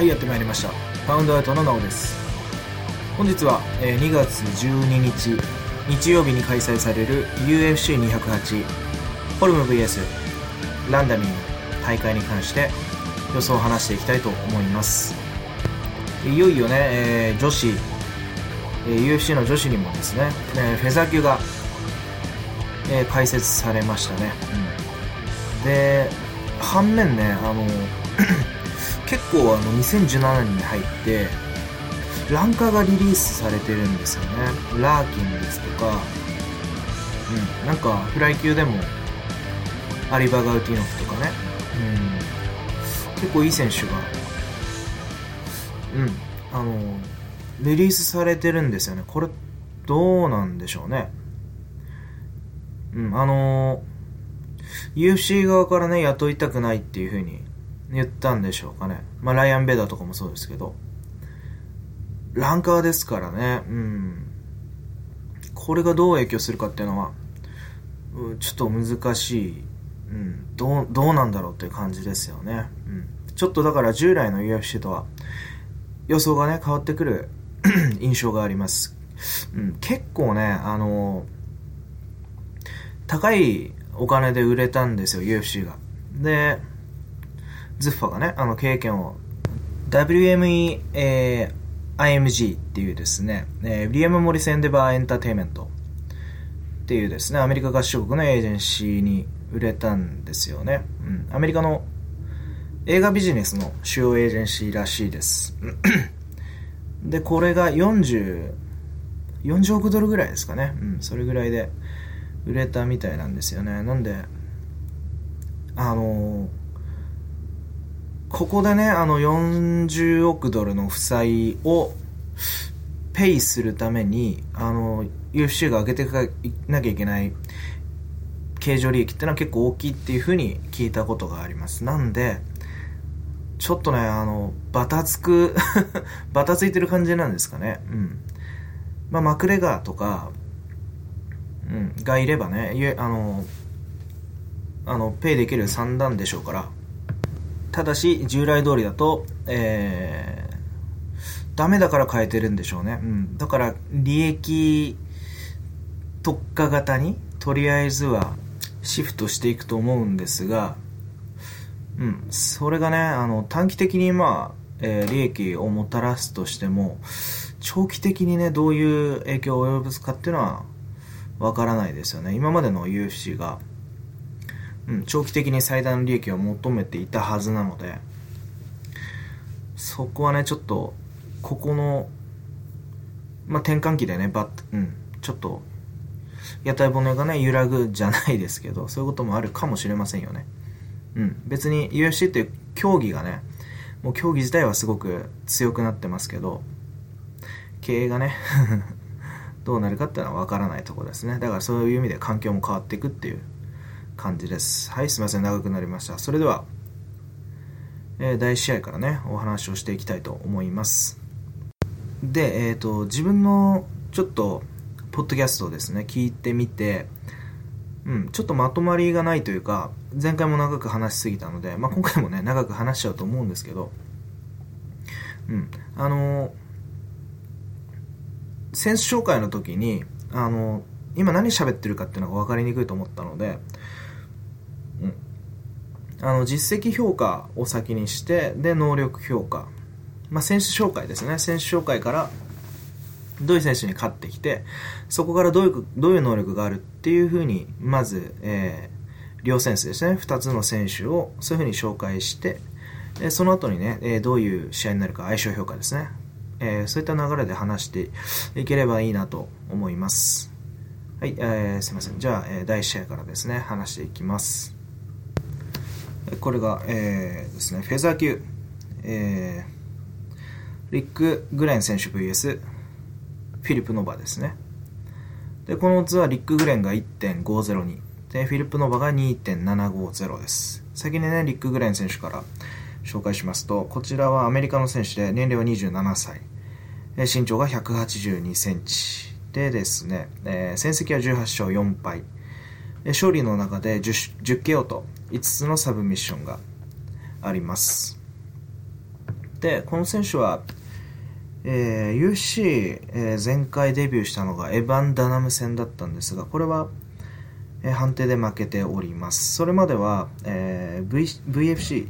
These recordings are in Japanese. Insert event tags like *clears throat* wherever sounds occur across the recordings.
はいやってまいりました。パウンドアウトのなおです。本日は、え2月12日日曜日に開催される UFC208 ホルム VS ランダミーの大会に関して予想を話していきたいと思います。いよいよね、えー女子、え UFC の女子にもですね、えフェザー級が、えー開設されましたね、うん。で反面ねあの構あの2017年に入ってランカーがリリースされてるんですよね。ラーキンですとか。うん。なんかフライ級でもアリバ・ガウティノフとかね。うん。結構いい選手がうん。あのリリースされてるんですよね。これどうなんでしょうね。うん。あの UFC 側からね雇いたくないっていう風に言ったんでしょうかね。まあライアン・ベダーとかもそうですけど。ランカーですからね。うん。これがどう影響するかっていうのはうちょっと難しい、うん、どうどうなんだろうっていう感じですよね、うん、ちょっとだから従来の UFC とは予想がね変わってくる *coughs* 印象があります、うん、結構ねあの高いお金で売れたんですよ UFC が。でズッファがねあの経験を。WME、えー IMG っていうですね、えー、ウィリアム・モリス・エンデバー・エンターテイメント。っていうですねアメリカ合衆国のエージェンシーに売れたんですよね、うん、アメリカの映画ビジネスの主要エージェンシーらしいです。でこれが40 40億ドルぐらいですかね、うん、それぐらいで売れたみたいなんですよね。なんであのここでねあの40億ドルの負債をペイするためにあの UFC が上げていかなきゃいけない経常利益ってのは結構大きいっていうふうに聞いたことがあります。なんでちょっとねあのバタつく *laughs* バタついてる感じなんですかね。うん。まあマクレガーとかうん、がいればねゆあのあのペイできる算段でしょうからただし従来通りだとえー、ダメだから変えてるんでしょうね、うん、だから利益特化型にとりあえずはシフトしていくと思うんですがうん。それがねあの短期的にまあ、えー利益をもたらすとしても長期的にねどういう影響を及ぼすかっていうのはわからないですよね。今までの UFC が、うん、長期的に最大の利益を求めていたはずなのでそこはねちょっとここの、まあ、転換期でねバッ、うん、ちょっと屋台骨がね揺らぐじゃないですけどそういうこともあるかもしれませんよね。うん別に UFC っていう競技がねもう競技自体はすごく強くなってますけど経営がね *laughs* どうなるかっていうのは分からないところですね。だからそういう意味で環境も変わっていくっていう感じです。はいすいません。長くなりました。それでは、えー第1試合からねお話をしていきたいと思います。でえっ、と自分のちょっとポッドキャストをですね聞いてみてうん、ちょっとまとまりがないというか前回も長く話しすぎたので、まあ、今回もね長く話しちゃうと思うんですけどうんあのー選手紹介の時にあの今何喋ってるかっていうのが分かりにくいと思ったので、あの実績評価を先にしてで能力評価、まあ、選手紹介ですね選手紹介からどういう選手に勝ってきてそこからどういうどういう能力があるっていうふうにまず、えー、両選手ですね2つの選手をそういうふうに紹介してでその後にね、えーどういう試合になるか相性評価ですねえーそういった流れで話していければいいなと思います。はい、えーすいません。じゃあ、え第1試合からですね、話していきます。これが、えーですね、フェザー級、えーリック・グレン選手 VS フィリップ・ノバですね。で、この図はリック・グレンが1.502。で、フィリップ・ノバが2.750です。先にね、リック・グレン選手から紹介しますと、こちらはアメリカの選手で年齢は27歳。身長が182センチ。でですね、えー戦績は18勝4敗。勝利の中で 10, 10KO と5つのサブミッションがあります。で、この選手は、えー、UFC、えー、前回デビューしたのがエヴァン・ダナム戦だったんですが、これは、えー、判定で負けております。それまでは、えー v f c、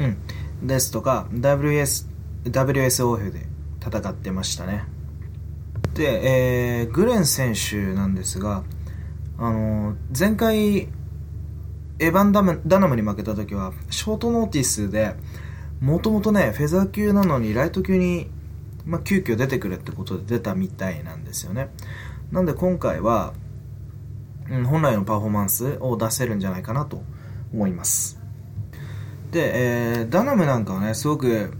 うん、ですとか、WS、WSOF で戦ってましたね。で、えー、グレン選手なんですが、あの、前回、エヴァンダム・ダナムに負けた時は、ショートノーティスで、もともとね、フェザー級なのにライト級に、まあ、急遽出てくるってことで出たみたいなんですよね。なんで今回は、うん、本来のパフォーマンスを出せるんじゃないかなと思います。で、えー、ダナムなんかはね、すごく、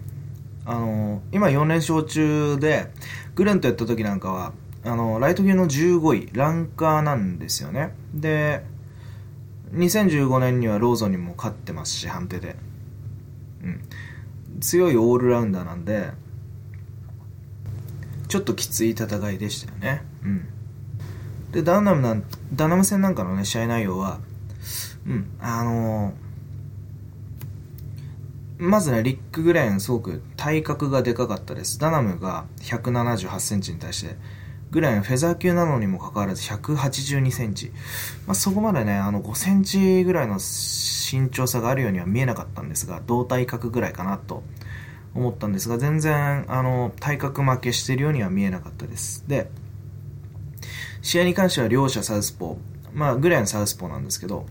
あのー、今4連勝中で、グレンとやった時なんかは、あのー、ライト級の15位、ランカーなんですよね。で、2015年にはローゾンにも勝ってますし、判定で。うん。強いオールラウンダーなんで、ちょっときつい戦いでしたよね。うん。で、ダナムなん、ダナム戦なんかのね、試合内容は、うん、あのーまずね、リック・グレーン、すごく体格がでかかったです。ダナムが178センチに対して、グレーン、フェザー級なのにもかかわらず182センチ。まあ、そこまでね、あの5センチぐらいの身長差があるようには見えなかったんですが、同体格ぐらいかなと思ったんですが、全然、あの、体格負けしてるようには見えなかったです。で、試合に関しては両者サウスポー。まあ、グレンサウスポーなんですけど、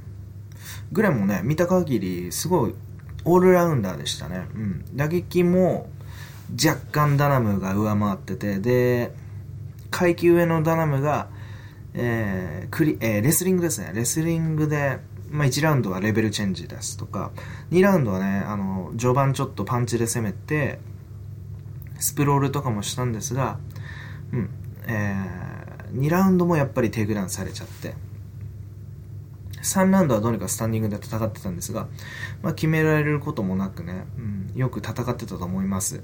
グレンもね、見た限り、すごいオールラウンダーでしたね。うん。打撃も若干ダナムが上回ってて、で、階級上のダナムが、えークリえー、レスリングですね。レスリングで、まあ、1ラウンドはレベルチェンジですとか、2ラウンドはね、あの、序盤ちょっとパンチで攻めて、スプロールとかもしたんですが、うん、えー、2ラウンドもやっぱりテイクダウンされちゃって、3ラウンドはどうにかスタンディングで戦ってたんですが、まあ、決められることもなくね、うん、よく戦ってたと思います。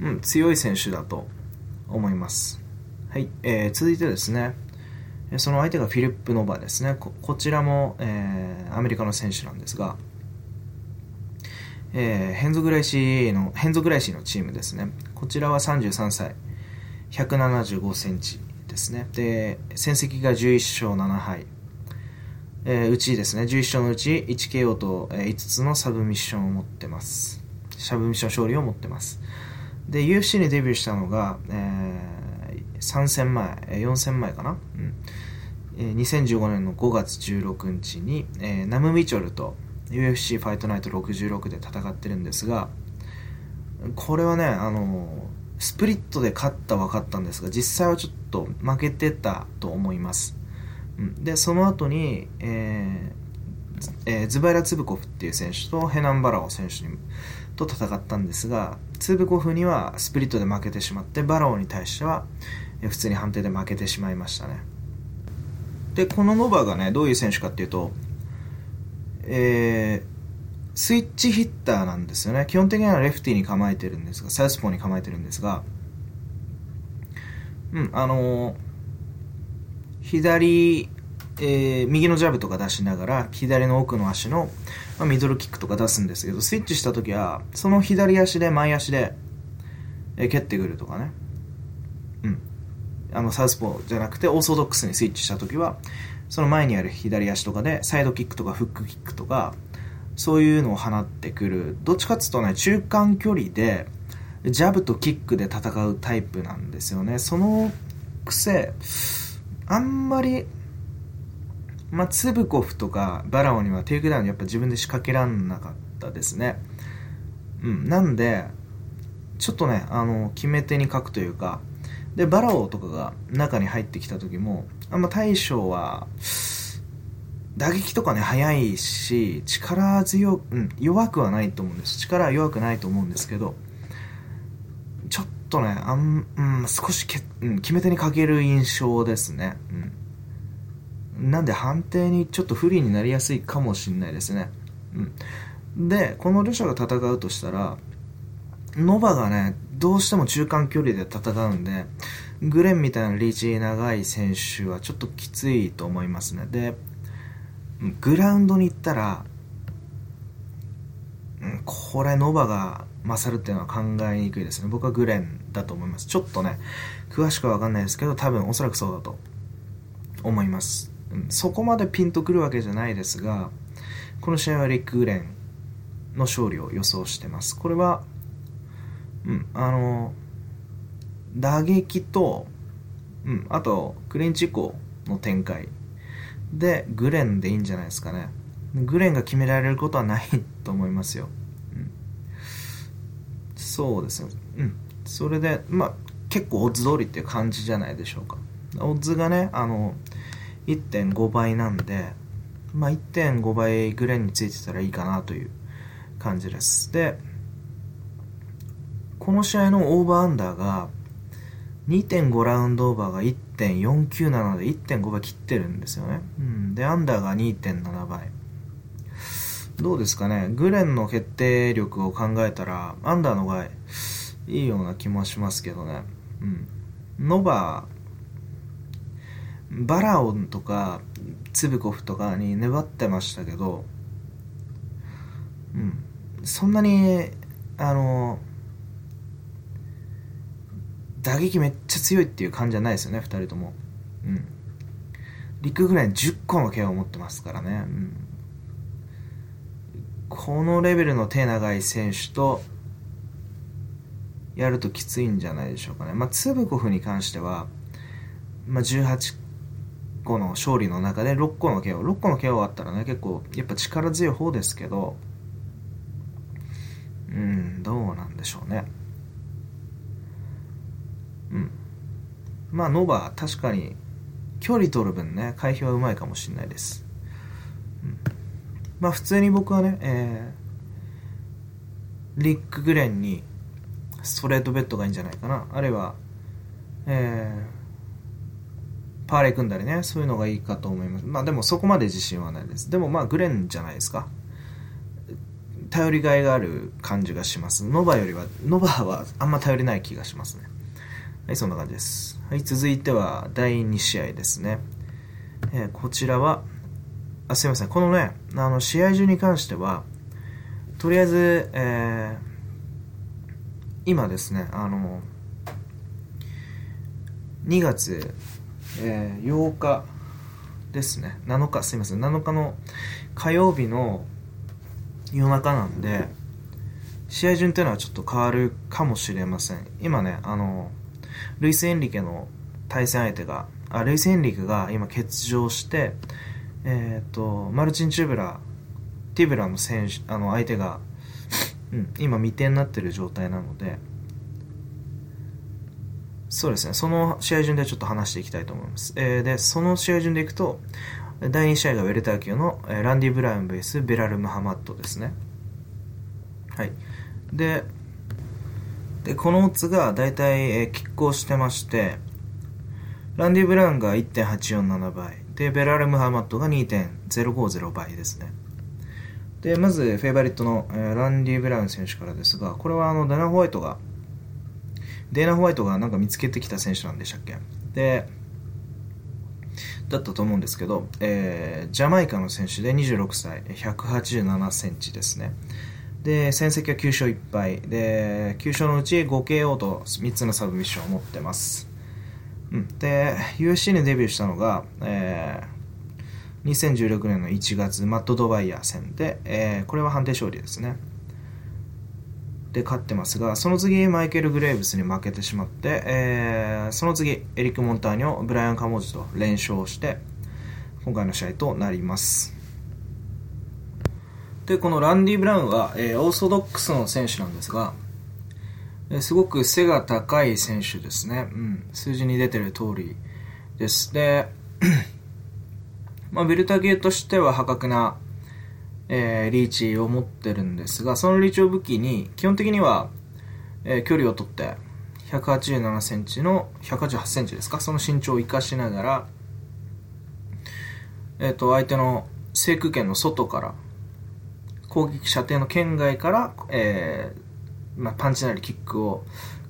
うん、強い選手だと思います。はい、えー、続いてですね、その相手がフィリップ・ノバですね。こちらも、えー、アメリカの選手なんですが、えー、ヘンゾグライシーの、ヘンゾグライシーのチームですね。こちらは33歳、175センチですね。で、戦績が11勝7敗。えー、うちですね、11勝のうち 1KO と、えー、5つのサブミッションを持ってます。サブミッション勝利を持ってます。で、UFC にデビューしたのが、えー、3戦前、4戦前かな、うん。えー、2015年の5月16日に、えー、ナム・ミチョルと UFC ファイトナイト66で戦ってるんですが、これはね、あのスプリットで勝った分かったんですが、実際はちょっと負けてたと思います。でその後に、えーえー、ズバイラ・ツブコフっていう選手とヘナン・バラオ選手と戦ったんですがツーブコフにはスプリットで負けてしまってバラオに対しては、普通に判定で負けてしまいましたね。でこのノバがねどういう選手かっていうと、えー、スイッチヒッターなんですよね。基本的にはレフティーに構えてるんですがサウスポーに構えてるんですがうんあのー左、えー、右のジャブとか出しながら、左の奥の足の、まあ、ミドルキックとか出すんですけど、スイッチした時は、その左足で前足で、えー、蹴ってくるとかね。うん。あの、サウスポーじゃなくて、オーソドックスにスイッチした時は、その前にある左足とかで、サイドキックとかフックキックとか、そういうのを放ってくる。どっちかっていうとね、中間距離で、ジャブとキックで戦うタイプなんですよね。その癖、あんまり、まあ、ツブコフとかバラオにはテイクダウンやっぱ自分で仕掛けらんなかったですね。うん。なんで、ちょっとね、あの、決め手に欠くというか、で、バラオとかが中に入ってきた時も、あんま大将は、打撃とかね、速いし、力強く、うん、弱くはないと思うんです。力は弱くないと思うんですけど、ちょっとね、あん、うん、少しけ、うん、決め手に欠ける印象ですね。うん。なんで判定にちょっと不利になりやすいかもしれないですね。うん。で、この両者が戦うとしたら、ノバがね、どうしても中間距離で戦うんで、グレンみたいなリーチ長い選手はちょっときついと思いますね。で、グラウンドに行ったら、これノバが勝るっていうのは考えにくいですね。僕はグレンだと思います。ちょっとね、詳しくはわかんないですけど、多分おそらくそうだと思います。そこまでピンとくるわけじゃないですが、この試合はリック・グレンの勝利を予想してます。これは、うん、あの、打撃と、うん、あと、クリンチコの展開で、グレンでいいんじゃないですかね。グレンが決められることはないと思いますよ。うん、そうですね。うん。それで、まあ、結構オッズ通りっていう感じじゃないでしょうか。オッズがね、あの、1.5倍なんで、まあ、1.5倍グレンについてたらいいかなという感じです。で、この試合のオーバーアンダーが2.5ラウンドオーバーが1.49なので1.5倍切ってるんですよね。うん。で、アンダーが2.7倍。どうですかね？グレンの決定力を考えたら、アンダーのがいいような気もしますけどね。うん。ノバーバラオンとか、ツブコフとかに粘ってましたけど、うん。そんなに、あの、打撃めっちゃ強いっていう感じじゃないですよね、2人とも。うん。リックぐらい10個の毛を持ってますからね。うん。このレベルの手長い選手と、やるときついんじゃないでしょうかね。まあ、ツブコフに関しては、まあ、18個の勝利の中で6個の KO。6個の KO あったらね、結構、やっぱ力強い方ですけど、うん、どうなんでしょうね。うん。まあ、ノバ、確かに、距離取る分ね、回避はうまいかもしれないです。うん。まあ、普通に僕はね、えー、リック・グレンに、ストレートベッドがいいんじゃないかな。あるいは、えー、パーレ組んだりね、そういうのがいいかと思います。まあでもそこまで自信はないです。でもまあグレンじゃないですか。頼りがいがある感じがします。ノバよりは、ノバはあんま頼りない気がしますね。はい、そんな感じです。はい、続いては第2試合ですね。えー、こちらは、あ、すいません。このね、あの、試合中に関しては、とりあえず、えー、今ですね、あの、2月、えー、8日ですね、7日、すいません、7日の火曜日の夜中なんで、試合順っていうのはちょっと変わるかもしれません。今ね、あの、ルイス・エンリケの対戦相手が、あ、ルイス・エンリケが今欠場して、えっ、ー、と、マルチン・チューブラ、ティブラの選手、あの相手がうん、今未定になってる状態なので、そうですね、その試合順でちょっと話していきたいと思います。えー、で、その試合順でいくと、第2試合がウェルター級の、えー、ランディ・ブラウンベース、ベラル・ムハマッドですね。はい。で、でこのオッズが大体、えー、拮抗してまして、ランディ・ブラウンが1.847倍、で、ベラル・ムハマッドが2.050倍ですね。で、まず、フェイバリットの、えー、ランディ・ブラウン選手からですが、これはあの、ダナ・ホワイトが、デーナ・ホワイトがなんか見つけてきた選手なんでしたっけ？で、だったと思うんですけど、えー、ジャマイカの選手で26歳、187センチですね。で、戦績は9勝1敗。で、9勝のうち 5KO と3つのサブミッションを持ってます。うん。で、USC にデビューしたのが、えー、2016年の1月、マット・ドバイヤー戦で、えー、これは判定勝利ですね。で、勝ってますが、その次、マイケル・グレーブスに負けてしまって、えー、その次、エリック・モンターニョ、ブライアン・カモジと連勝して、今回の試合となります。で、このランディ・ブラウンは、えー、オーソドックスの選手なんですが、えー、すごく背が高い選手ですね。うん。数字に出てる通りです。で、*clears throat* まあ、ベルタゲーとしては破格な、えー、リーチを持ってるんですが、そのリーチを武器に、基本的には、えー、距離を取って、187センチの、188センチですか、その身長を生かしながら、えっ、ー、と、相手の制空権の外から、攻撃射程の圏外から、えー、まあ、パンチなりキックを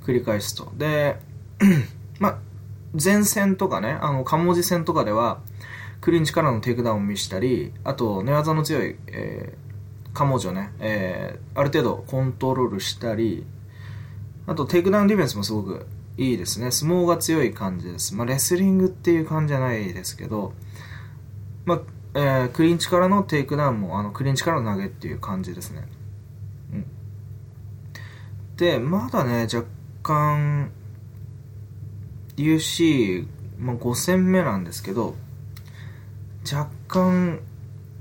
繰り返すと。で、*clears throat* まあ、前戦とかね、あの、カモジ戦とかでは、クリンチからのテイクダウンを見したり、あと、寝技の強い、えー、彼女ね、えー、ある程度コントロールしたり、あとテイクダウンディフェンスもすごくいいですね。相撲が強い感じです。まあ、レスリングっていう感じじゃないですけど、まあ、えー、クリンチからのテイクダウンも、あの、クリンチからの投げっていう感じですね。うん。で、まだね、若干、UC、まあ、5戦目なんですけど、若干、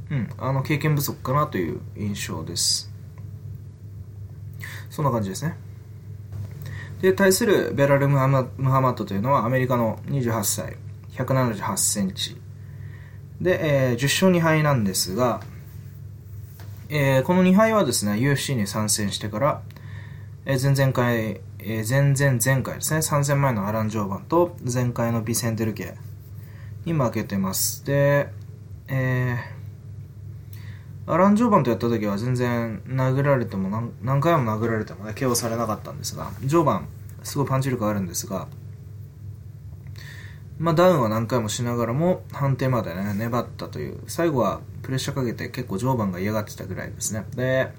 うん、あの、経験不足かなという印象です。そんな感じですね。で、対するベラル・ムハマットというのはアメリカの28歳、178センチ。で、えー、10勝2敗なんですが、えー、この2敗はですね、UFC に参戦してから、えー、前々回、えー、前々前回ですね、3戦前のアラン・ジョーバンと前回のビセンテルケに負けてます。で、えー、アラン・ジョーバンとやった時は全然殴られても何何回も殴られてもね、KO されなかったんですが、ジョーバン、すごいパンチ力あるんですが、まあ、ダウンは何回もしながらも判定までね、粘ったという、最後はプレッシャーかけて結構常磐が嫌がってたぐらいですね。で、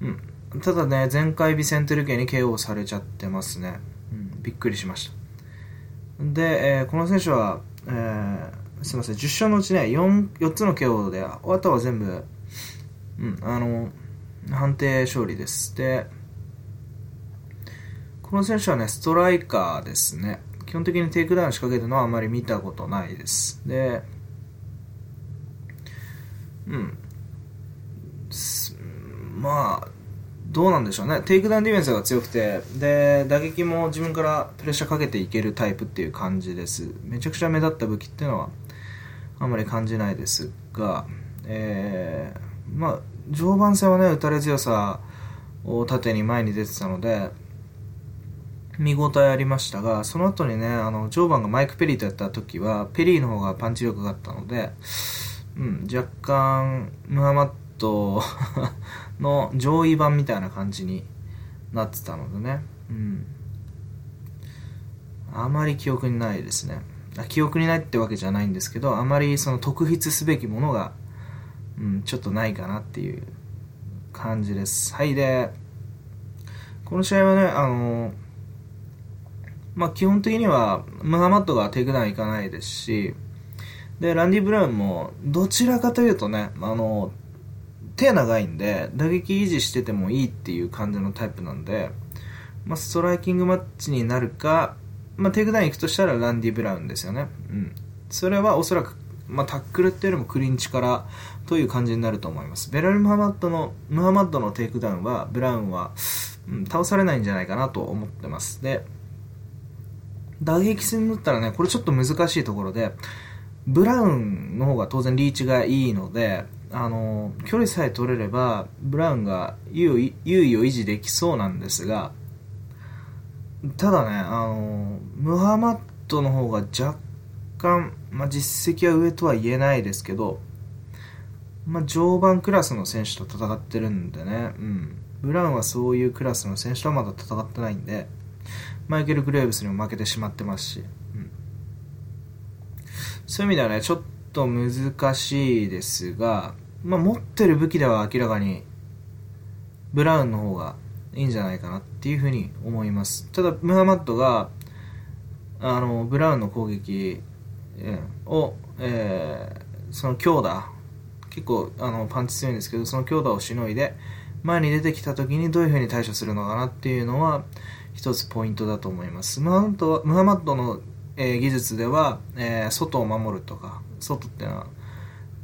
うん。ただね、前回ビセンテル家に KO されちゃってますね。うん、びっくりしました。で、えー、この選手は、えー、すいません、10勝のうちね、4、4つの KO で、あとは全部、うん、あの、判定勝利です。で、この選手はね、ストライカーですね。基本的にテイクダウン仕掛けるのはあまり見たことないです。で、うん。まあ、どうなんでしょうね。テイクダウンディフェンスが強くて、で、打撃も自分からプレッシャーかけていけるタイプっていう感じです。めちゃくちゃ目立った武器っていうのはあんまり感じないですが、えー、まあ、常磐戦はね、打たれ強さを縦に前に出てたので、見応えありましたが、その後にね、あの、ジョーバンがマイク・ペリーとやった時は、ペリーの方がパンチ力があったので、うん、若干、ムハマッドの上位版みたいな感じになってたのでね、うん。あまり記憶にないですね。記憶にないってわけじゃないんですけど、あまりその特筆すべきものが、うん、ちょっとないかなっていう感じです。はい、で、この試合はね、あのまあ、基本的にはムハマッドがテイクダウンいかないですし、で、ランディ・ブラウンも、どちらかというとね、あの、手長いんで、打撃維持しててもいいっていう感じのタイプなんで、まあ、ストライキングマッチになるか、まあ、テイクダウン行くとしたらランディ・ブラウンですよね。うん。それはおそらく、まあ、タックルっていうよりもクリンチからという感じになると思います。ベラル・ムハマッドの、ムハマッドのテイクダウンは、ブラウンは、うん、倒されないんじゃないかなと思ってます。で、打撃戦だったらね、これちょっと難しいところで、ブラウンの方が当然リーチがいいので、あの、距離さえ取れれば、ブラウンが優位を維持できそうなんですが、ただね、あの、ムハマッドの方が若干、まあ、実績は上とは言えないですけど、まあ、常磐クラスの選手と戦ってるんでね、うん。ブラウンはそういうクラスの選手とはまだ戦ってないんで、マイケル・グレーブスにも負けてしまってますし、うん、そういう意味ではね、ちょっと難しいですが、まあ、持ってる武器では明らかに、ブラウンの方がいいんじゃないかなっていうふうに思います。ただ、ムハマッドが、あの、ブラウンの攻撃を、えー、その強打、結構あのパンチ強いんですけど、その強打をしのいで、前に出てきた時にどういうふうに対処するのかなっていうのは、一つポイントだと思います。ムハマッドハマッドの、えー、技術では、えー、外を守るとか、外っていうのは、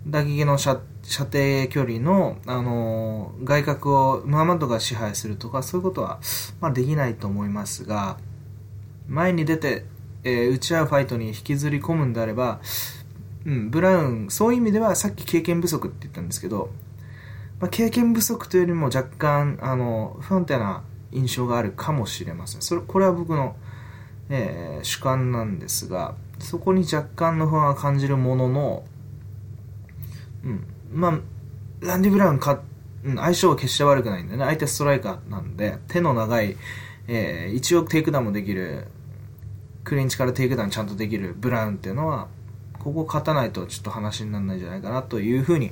打撃の射射程距離の、あのー、外角をムハマドが支配するとか、そういうことは、まあ、できないと思いますが、前に出て、えー、打ち合うファイトに引きずり込むんであれば、うん、ブラウン、そういう意味ではさっき経験不足って言ったんですけど、まあ、経験不足というよりも若干、あの、不安定な印象があるかもしれません。それ、これは僕の、えー、主観なんですが、そこに若干の不安は感じるものの、うん、まあ、ランディ・ブラウンか、うん、相性は決して悪くないんでね、相手ストライカーなんで、手の長い、えー、一応テイクダウンもできる、クリンチからテイクダウンちゃんとできるブラウンっていうのは、ここ勝たないとちょっと話にならないんじゃないかなというふうに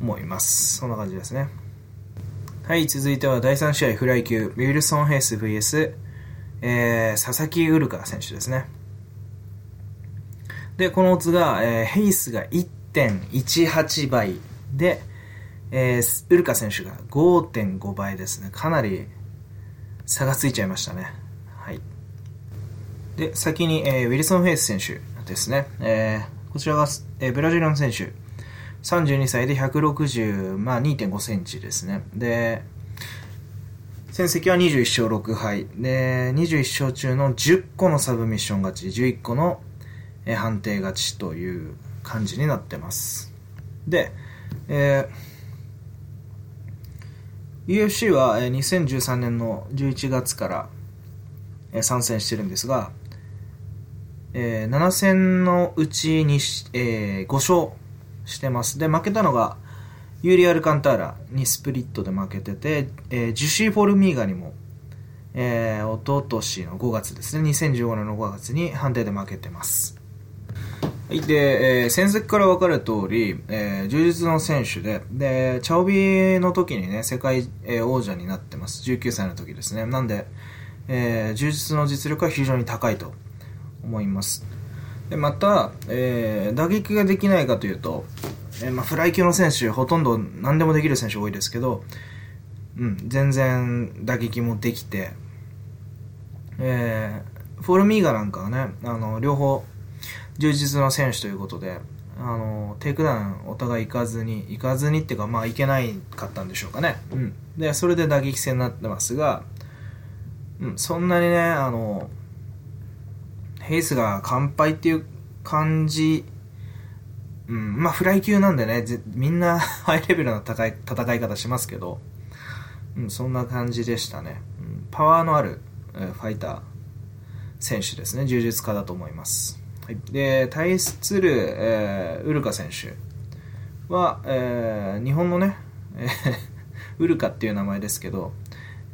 思います。そんな感じですね。はい、続いては第3試合フライ級、ウィルソン・ヘイス VS、えー、佐々木憂流迦選手ですね。で、このオッズが、えー、ヘイスが1.18倍で、えー、ウルカ選手が5.5倍ですね。かなり差がついちゃいましたね。はい。で、先に、えー、ウィルソン・フェイス選手ですね。えー、こちらが、えー、ブラジルの選手。32歳で160、まあ、2.5センチですね。で、戦績は21勝6敗。で、21勝中の10個のサブミッション勝ち、11個の、判定勝ちという感じになってます。で、えー、UFC は2013年の11月から参戦してるんですが、えー、7戦のうちに、えー、5勝してます。で、負けたのが、ユーリ・アルカンターラにスプリットで負けてて、えー、ジュシー・フォルミーガにも、えー、おととしの5月ですね、2015年の5月に判定で負けてます。で、えー、戦績から分かる通り、えー、充実の選手で、で、チャオビの時にね、世界、えー、王者になってます。19歳の時ですね。なんで、えー、充実の実力は非常に高いと思います。でまた、えー、打撃ができないかというと、えー、まあ、フライ級の選手、ほとんど何でもできる選手多いですけど、うん、全然打撃もできて、えー、フォルミーガなんかはね、あの、両方、柔術の選手ということで、あの、テイクダウンお互い行かずに、行かずにっていうか、まあ、行けないかったんでしょうかね。うん。で、それで打撃戦になってますが、うん、そんなにね、あの、ヘイスが完敗っていう感じ、うん、まあフライ級なんでね、みんな *laughs* ハイレベルな戦い戦い方しますけど、うん、そんな感じでしたね。うん、パワーのある、えー、ファイター選手ですね。柔術家だと思います。はい、で、対する、えー、ウルカ選手は、えー、日本のね、えー、ウルカっていう名前ですけど、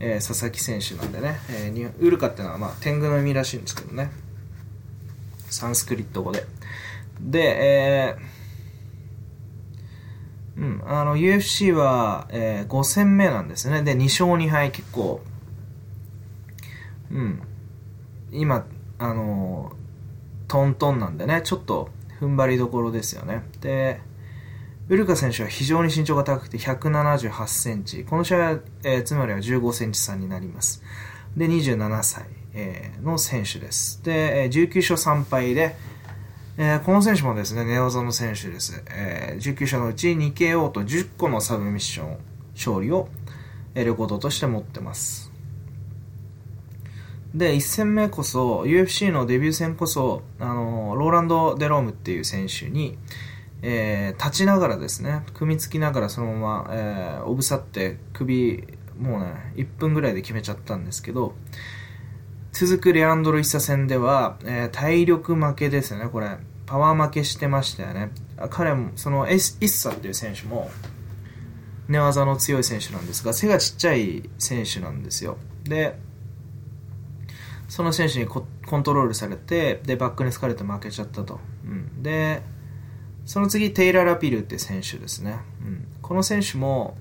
えー、佐々木選手なんでね、えー、ウルカっていうのは、まあ、天狗の意味らしいんですけどね。サンスクリット語で。で、えー、うん、あの、UFC は、えー、5戦目なんですね。で、2勝2敗結構、うん、今、あのトントンなんでね、ちょっと踏ん張りどころですよね。で、ウルカ選手は非常に身長が高くて178センチ。この試合は、えー、つまりは15センチ差になります。で、27歳。えー、の選手です。で、19勝3敗で、えー、この選手もですね、寝技の選手です。えー、19勝のうち 2KO と10個のサブミッション勝利をレコードとして持ってます。で、1戦目こそ、UFC のデビュー戦こそ、あの、ローランド・デロームっていう選手に、えー、立ちながらですね、組みつきながらそのまま、えー、おぶさって首、もうね、1分ぐらいで決めちゃったんですけど、続くレアンドロ・イッサ戦では、えー、体力負けですね、これ。パワー負けしてましたよね。彼も、そのエス、イッサっていう選手も、寝技の強い選手なんですが、背がちっちゃい選手なんですよ。で、その選手にコントロールされて、で、バックに疲れて負けちゃったと。うん、で、その次、テイラー・ラピルっていう選手ですね。うん、この選手も、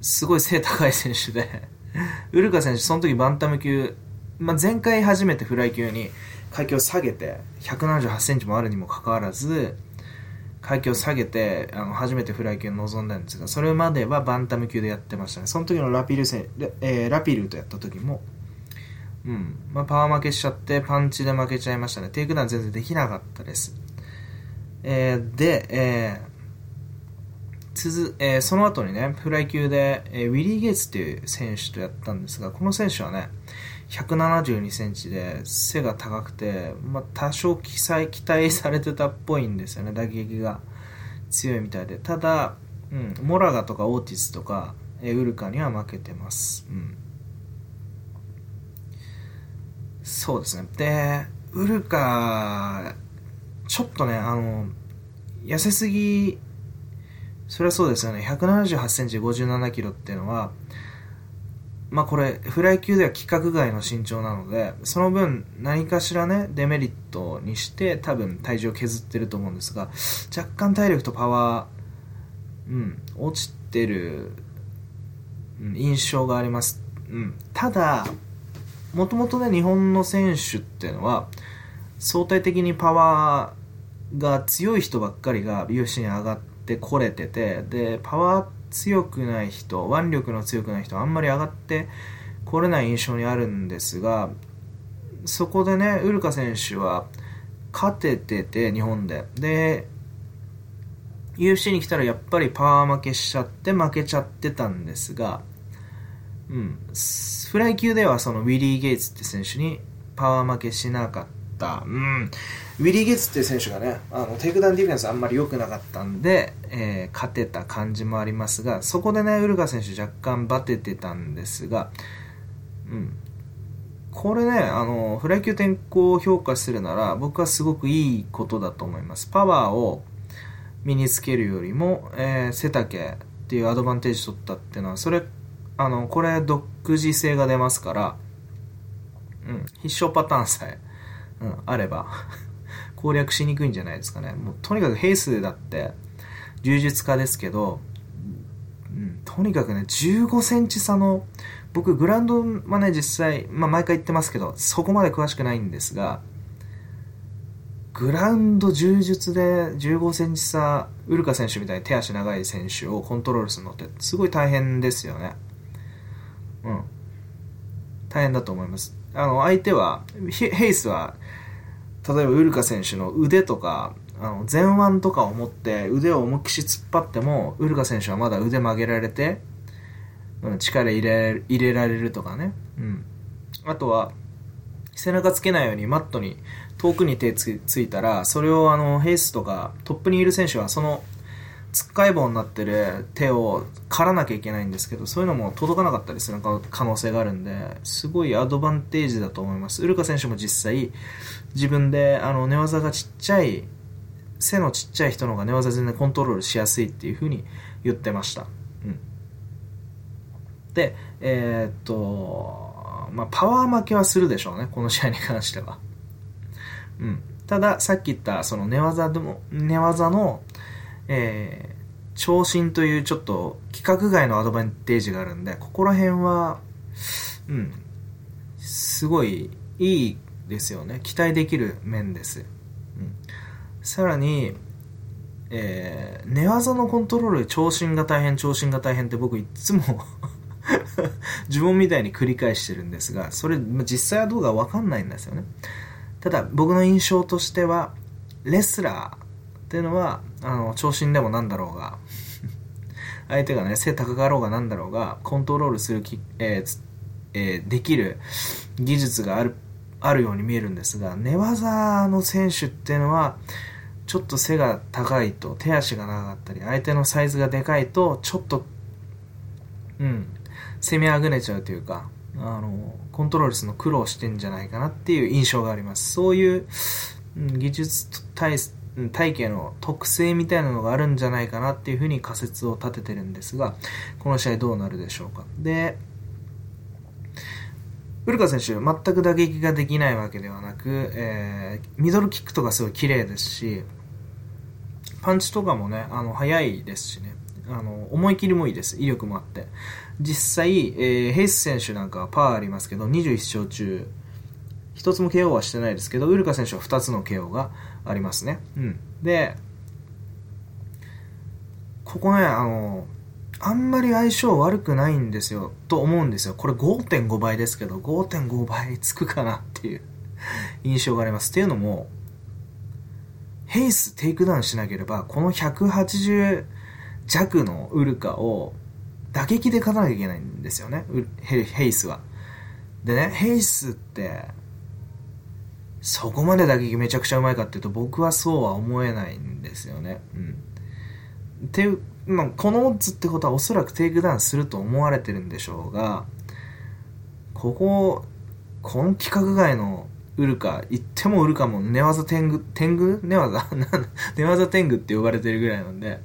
すごい背高い選手で *laughs* ウルカ選手、その時バンタム級、まあ、前回初めてフライ級に階級を下げて、178センチもあるにもかかわらず、階級を下げて、あの、初めてフライ級に臨んだんですが、それまではバンタム級でやってましたね。その時のラピル戦、えー、ラピルとやった時も、うん、まあ、パワー負けしちゃって、パンチで負けちゃいましたね。テイクダウン全然できなかったです。えー、で、えー、続、えー、その後にね、フライ級で、えー、ウィリー・ゲイツっていう選手とやったんですが、この選手はね、172センチで背が高くて、まあ、多少記載期待されてたっぽいんですよね、打撃が強いみたいで。ただ、うん、モラガとかオーティスとか、えー、ウルカには負けてます。うん。そうですね。で、ウルカ、ちょっとね、あの、痩せすぎそれはそうですよね。178センチ57キロっていうのは、まあこれ、フライ級では規格外の身長なので、その分何かしらね、デメリットにして多分体重を削ってると思うんですが、若干体力とパワーうん、落ちてる、うん印象があります。うん、ただ、もともとね、日本の選手っていうのは、相対的にパワーが強い人ばっかりが UFC に上がってこれてて、で、パワー強くない人、腕力の強くない人あんまり上がってこれない印象にあるんですが、そこでね、ウルカ選手は勝ててて、日本で。で、UFC に来たらやっぱりパワー負けしちゃって負けちゃってたんですが、うん、フライ級ではそのウィリー・ゲイツって選手にパワー負けしなかった。うん、ウィリー・ゲイツって選手がね、あのテイクダウンディフェンスあんまり良くなかったんで、えー勝てた感じもありますが、そこでね、ウルカ選手若干バテてたんですが、うん、これね、あの、フライ級転向を評価するなら、僕はすごくいいことだと思います。パワーを身につけるよりも、えー背丈っていうアドバンテージ取ったっていうのは、それ、あの、これ独自性が出ますから、うん、必勝パターンさえ、うん、あれば、*laughs* 攻略しにくいんじゃないですかね。もう、とにかくヘイスだって、柔術家ですけど、うん、とにかくね、15センチ差の、僕、グラウンドはね、実際、まあ、毎回言ってますけど、そこまで詳しくないんですが、グラウンド柔術で15センチ差、ウルカ選手みたいに手足長い選手をコントロールするのってすごい大変ですよね。うん。大変だと思います。あの、相手は、ヘイスは、例えばウルカ選手の腕とか、あの前腕とかを持って腕を思いっきし突っ張っても、ウルカ選手はまだ腕曲げられて、うん、力入れ入れられるとかね。うん。あとは、背中つけないようにマットに遠くに手つついたら、それをあの、ヘイスとかトップにいる選手はその、つっかい棒になってる手を刈らなきゃいけないんですけど、そういうのも届かなかったりする可能性があるんで、すごいアドバンテージだと思います。ウルカ選手も実際、自分であの寝技がちっちゃい、背のちっちゃい人の方が寝技全然コントロールしやすいっていう風に言ってました。うん。で、えーっと、まあ、パワー負けはするでしょうね、この試合に関しては。うん。ただ、さっき言った、その寝技でも、寝技の、えー長身というちょっと規格外のアドバンテージがあるんで、ここら辺は、うん、すごいいいですよね。期待できる面です。うん、さらに、えー寝技のコントロール、長身が大変、長身が大変って僕いつも *laughs* 呪文みたいに繰り返してるんですが、それ、実際はどうかわかんないんですよね。ただ、僕の印象としては、レスラーっていうのは、あの、長身でもなんだろうが、*laughs* 相手がね、背高かろうがなんだろうが、コントロールするき、えーえーできる技術がある、あるように見えるんですが、寝技の選手っていうのは、ちょっと背が高いと、手足が長かったり、相手のサイズがでかいと、ちょっと、うん、攻めあぐねちゃうというか、あの、コントロールするの苦労してんじゃないかなっていう印象があります。そういう、うん技術体、体系の特性みたいなのがあるんじゃないかなっていうふうに仮説を立ててるんですが、この試合どうなるでしょうか。で、ウルカ選手、全く打撃ができないわけではなく、えーミドルキックとかすごい綺麗ですし、パンチとかもね、あの、速いですしね、あの、思い切りもいいです。威力もあって。実際、えーヘイス選手なんかはパワーありますけど、21勝中、一つも KO はしてないですけど、ウルカ選手は二つの KO がありますね。うん。で、ここね、あの、あんまり相性悪くないんですよ、と思うんですよ。これ5.5倍ですけど、5.5倍つくかなっていう印象があります。っていうのも、ヘイステイクダウンしなければ、この180弱のウルカを打撃で勝たなきゃいけないんですよね、ヘイスは。でね、ヘイスって、そこまで打撃めちゃくちゃうまいかっていうと、僕はそうは思えないんですよね。うん。ていう、まあ、このオッズってことはおそらくテイクダウンすると思われてるんでしょうが、ここ、この規格外のウルカ、言ってもウルカも寝技天狗、天狗？寝技？*laughs* 寝技天狗って呼ばれてるぐらいなんで、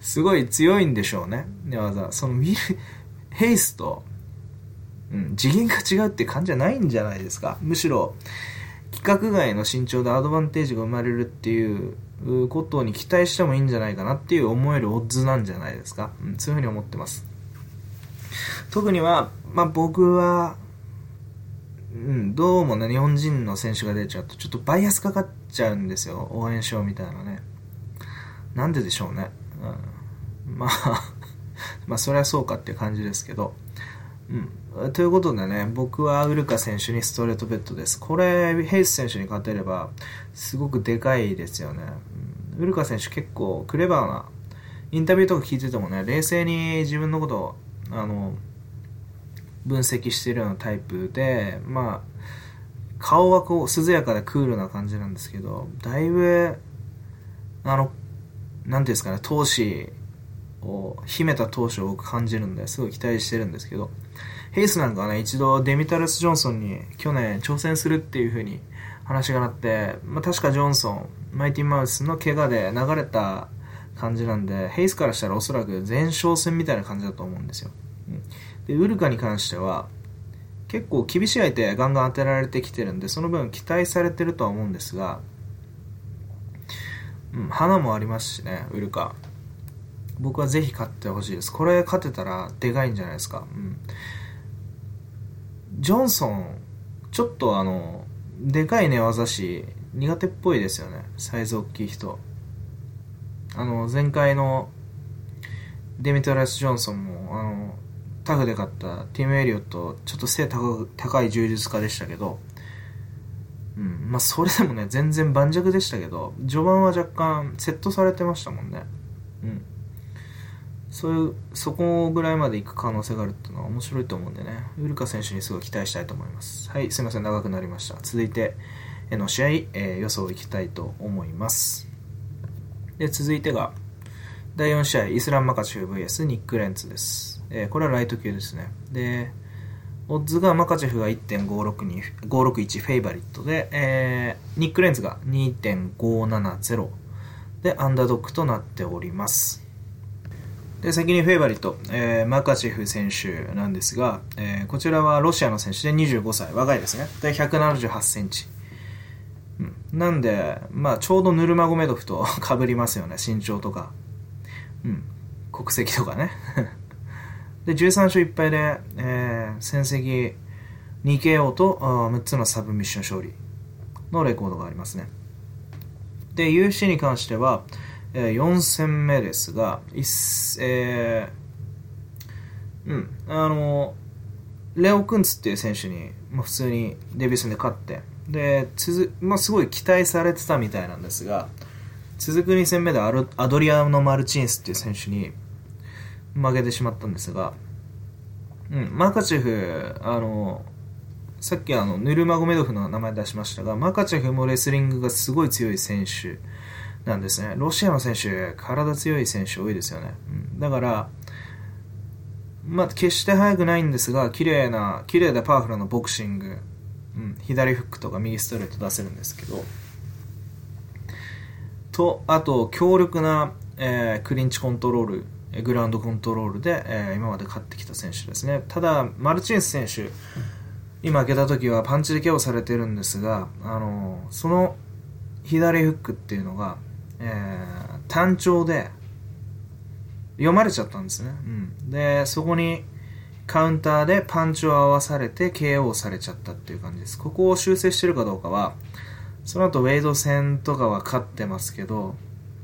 すごい強いんでしょうね、寝技。その見る、ヘイスと、うん、次元が違うって感じじゃないんじゃないですか。むしろ、規格外の身長でアドバンテージが生まれるっていうことに期待してもいいんじゃないかなっていう思えるオッズなんじゃないですか？うん、そういうふうに思ってます。特には、まあ、僕は、うん、どうもね、日本人の選手が出ちゃうと、ちょっとバイアスかかっちゃうんですよ。応援しようみたいなね。なんででしょうね。うん、まあ *laughs* まあ、そりゃそうかっていう感じですけど。うん。ということでね、僕はウルカ選手にストレートベッドです。これ、ヘイス選手に勝てれば、すごくでかいですよね。ウルカ選手結構クレバーな、インタビューとか聞いててもね、冷静に自分のことを、あの、分析してるようなタイプで、まあ、顔はこう、涼やかでクールな感じなんですけど、だいぶ、あの、なんていうんですかね、闘志を、秘めた闘志を感じるんで、すごい期待してるんですけど、ヘイスなんかはね、一度デミタルス・ジョンソンに去年挑戦するっていう風に話がなって、まあ確かジョンソン、マイティマウスの怪我で流れた感じなんで、ヘイスからしたらおそらく前哨戦みたいな感じだと思うんですよ。で、ウルカに関しては、結構厳しい相手ガンガン当てられてきてるんで、その分期待されてるとは思うんですが、うん、花もありますしね、ウルカ。僕はぜひ勝ってほしいです。これ勝てたらでかいんじゃないですか。うん。ジョンソン、ちょっとあの、でかい寝技師、苦手っぽいですよね。サイズ大きい人。あの、前回のデミトラス・ジョンソンも、あの、タフで勝ったティム・エリオット、ちょっと背高い柔術家でしたけど、うん、まあそれでもね、全然盤石でしたけど、序盤は若干セットされてましたもんね。うん。そういう、そこぐらいまで行く可能性があるっていうのは面白いと思うんでね、ウルカ選手にすごい期待したいと思います。はい、すいません、長くなりました。続いて、の試合、えー、予想いきたいと思います。で、続いてが、第4試合、イスラン・マカチュフ VS ニック・レンツです。えー、これはライト級ですね。で、オッズがマカチェフが1.561フェイバリットで、えー、ニック・レンツが2.570でアンダードックとなっております。で、先にフェイバリット、えー、マカチェフ選手なんですが、えー、こちらはロシアの選手で25歳、若いですね。で、178センチ。なんで、まあ、ちょうどヌルマゴメドフと *laughs* 被りますよね、身長とか。うん、国籍とかね。*laughs* で、13勝1敗で、えー、戦績 2KO と6つのサブミッション勝利のレコードがありますね。で、UFC に関しては、え、4戦目ですが、えー、うん、あの、レオ・クンツっていう選手に、まあ、普通にデビュー戦で勝って、で、つまあ、すごい期待されてたみたいなんですが、続く2戦目でアアドリアノ・マルチンスっていう選手に負けてしまったんですが、うん、マカチェフ、あの、さっきあの、ヌルマゴメドフの名前出しましたが、マカチェフもレスリングがすごい強い選手なんですね。ロシアの選手、体強い選手多いですよね。うん、だから、まあ、決して速くないんですが、綺麗な、綺麗でパワフルなボクシング、うん、左フックとか右ストレート出せるんですけど、と、あと、強力な、えー、クリンチコントロール、グラウンドコントロールで、えー、今まで勝ってきた選手ですね。ただ、マルチンス選手、今開けた時はパンチで KO されてるんですが、あのー、その左フックっていうのが、えー、単調で読まれちゃったんですね。うん、で、そこにカウンターでパンチを合わされて KO されちゃったっていう感じです。ここを修正してるかどうかは、その後ウェイド戦とかは勝ってますけど、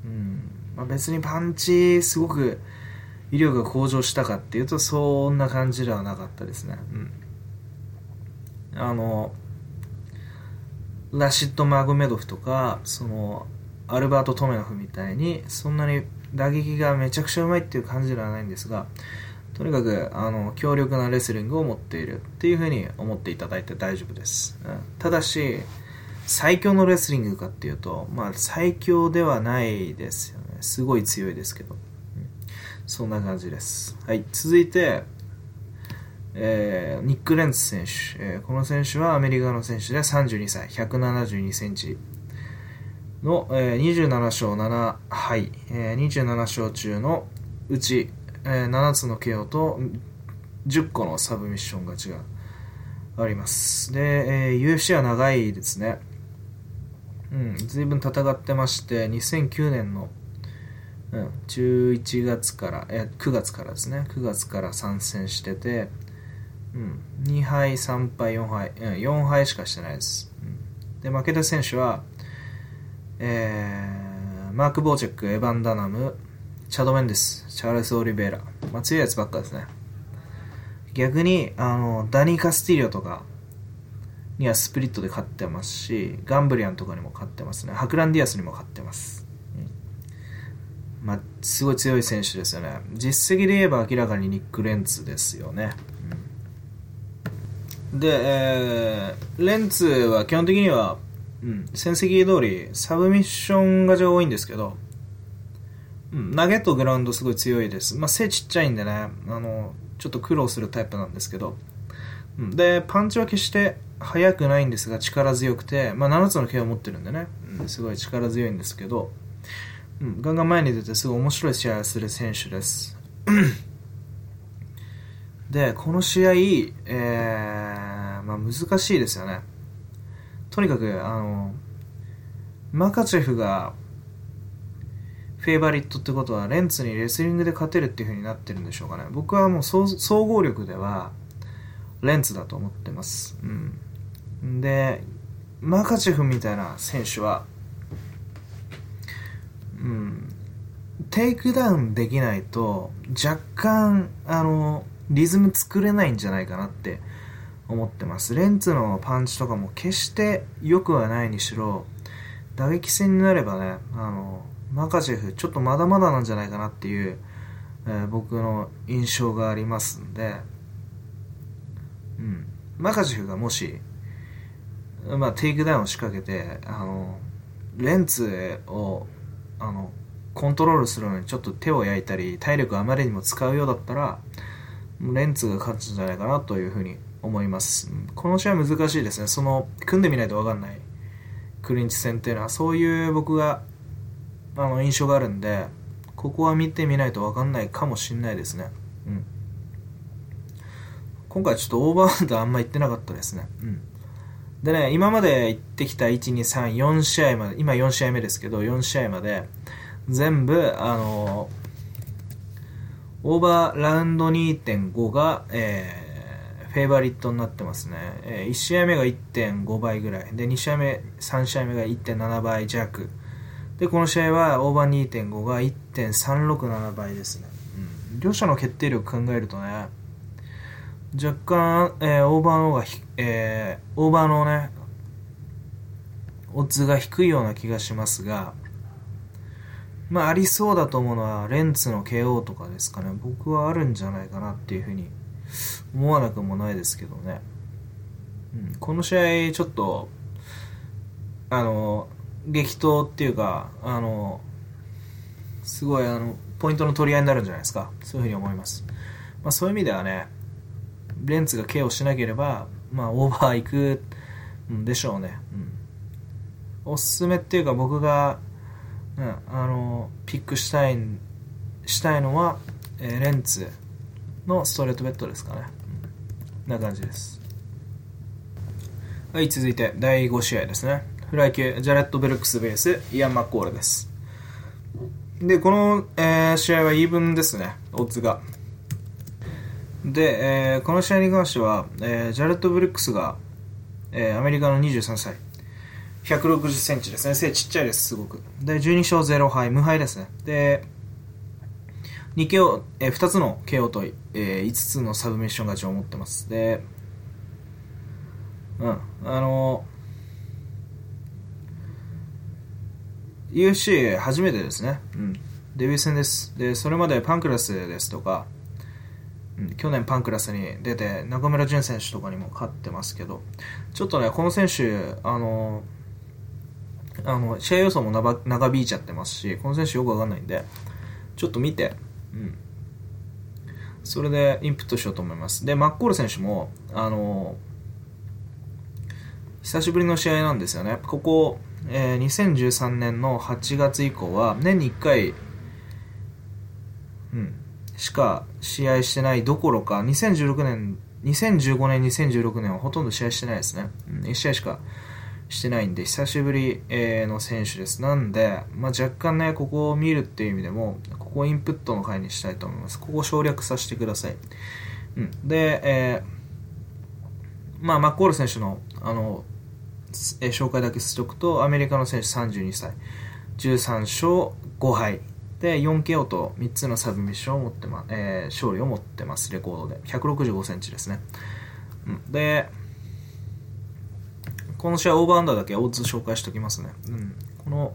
うんまあ、別にパンチすごく威力が向上したかっていうとそんな感じではなかったですね。うん、あの、ラシッド・マグメドフとか、その、アルバート・トメノフみたいに、そんなに打撃がめちゃくちゃうまいっていう感じではないんですが、とにかく、あの、強力なレスリングを持っているっていうふうに思っていただいて大丈夫です。うん、ただし、最強のレスリングかっていうと、まあ最強ではないですよね。すごい強いですけど。うん、そんな感じです。はい。続いて、えー、ニック・レンツ選手、えー、この選手はアメリカの選手で32歳、172センチの、えー、27勝7敗、えー、27勝中のうち、えー、7つの KO と10個のサブミッション勝ちがあります。で、えー、UFC は長いですね。うん、随分戦ってまして、2009年の、うん、11月から、え、9月からですね、9月から参戦してて、うん、2敗、3敗、4敗、うん、4敗しかしてないです。うん、で、負けた選手は、えー、マーク・ボーチェック、エヴァン・ダナム、チャド・メンデス、チャールス・オリベイラ。まあ、強いやつばっかですね。逆に、あの、ダニー・カスティリオとか、にはスプリットで勝ってますし、ガンブリアンとかにも勝ってますね。ハクランディアスにも勝ってます。うん、まあ、すごい強い選手ですよね。実績で言えば明らかにニック・レンツですよね。うん、で、えー、レンツは基本的には、うん、戦績通りサブミッションが上多いんですけど、うん、投げとグラウンドすごい強いです。まあ、背ちっちゃいんでね、あの、ちょっと苦労するタイプなんですけど、で、パンチは決して速くないんですが力強くて、まあ、7つの毛を持ってるんでね、うん、すごい力強いんですけど、うん、ガンガン前に出てすごい面白い試合をする選手です。でこの試合、えーまあ、難しいですよね。とにかくあのマカチェフがフェイバリットってことはレンツにレスリングで勝てるっていう風になってるんでしょうかね。僕はもう総合力ではレンツだと思ってます、うん。で、マカチェフみたいな選手は、うん、テイクダウンできないと若干、あの、リズム作れないんじゃないかなって思ってます。レンツのパンチとかも決して良くはないにしろ、打撃戦になればね、あの、マカチェフちょっとまだまだなんじゃないかなっていう、えー、僕の印象がありますんで、うん、マカチェフがもしまあ、テイクダウンを仕掛けてあのレンツをあのコントロールするのにちょっと手を焼いたり体力あまりにも使うようだったらレンツが勝つんじゃないかなというふうに思います。この試合難しいですね。その組んでみないと分かんない。クリンチ戦っていうのはそういう僕があの印象があるんでここは見てみないと分かんないかもしんないですね。うん。今回ちょっとオーバーハンドあんま言ってなかったですね。うん。でね、今まで行ってきた1、2、3、4試合まで、今4試合目ですけど、4試合まで、全部、あのオーバーラウンド2.5が、えー、フェイバリットになってますね。えー、1試合目が1.5倍ぐらい。で、2試合目、3試合目が1.7倍弱。で、この試合はオーバー2.5が1.367倍ですね。うん。両者の決定力考えるとね、若干、えー、オーバーの方がえー、オーバーのね、オッズが低いような気がしますが、まあ、ありそうだと思うのは、レンツの KO とかですかね。僕はあるんじゃないかなっていうふうに思わなくもないですけどね。うん、この試合、ちょっと、あの、激闘っていうか、あの、すごい、あの、ポイントの取り合いになるんじゃないですか。そういうふうに思います。まあ、そういう意味ではね、レンツが KO しなければ、まあ、オーバー行くんでしょうね。うん。おすすめっていうか、僕が、うん、あの、ピックしたい、したいのは、えー、レンツのストレートベッドですかね。な感じです。はい、続いて、第5試合ですね。フライ級、ジャレット・ベルックスベース、イアン・マッコールです。で、この、えー、試合はイーブンですね、オッズが。で、えー、この試合に関しては、えー、ジャレット・ブリックスが、えー、アメリカの23歳、160センチですね。背ちっちゃいです、すごく。で、12勝0敗、無敗ですね。で、2 KO、えー、2つの KO と、えー、5つのサブミッション勝ちを持ってます。で、うん、あのー、UFC 初めてですね。うん。デビュー戦です。で、それまでパンクラスですとか、去年パンクラスに出て中村潤選手とかにも勝ってますけどちょっとねこの選手あのあの試合予想も長長引いちゃってますしこの選手よくわかんないんでちょっと見て、うん、それでインプットしようと思いますでマッコール選手もあの久しぶりの試合なんですよねここ、えー、2013年の8月以降は年に1回うんしか試合してないどころか、2016年、2015年、2016年はほとんど試合してないですね。うん、1試合しかしてないんで、久しぶりの選手です。なんで、まあ、若干ね、ここを見るっていう意味でも、ここをインプットの回にしたいと思います。ここを省略させてください。うん。で、えー、まあ、マッコール選手の、あの、えー、紹介だけしておくと、アメリカの選手32歳、13勝5敗。で、4KO と3つのサブミッションを持ってま、えー、勝利を持ってます、レコードで。165センチですね。うん、で、この試合オーバーアンダーだけオッズ紹介しておきますね。うん。この、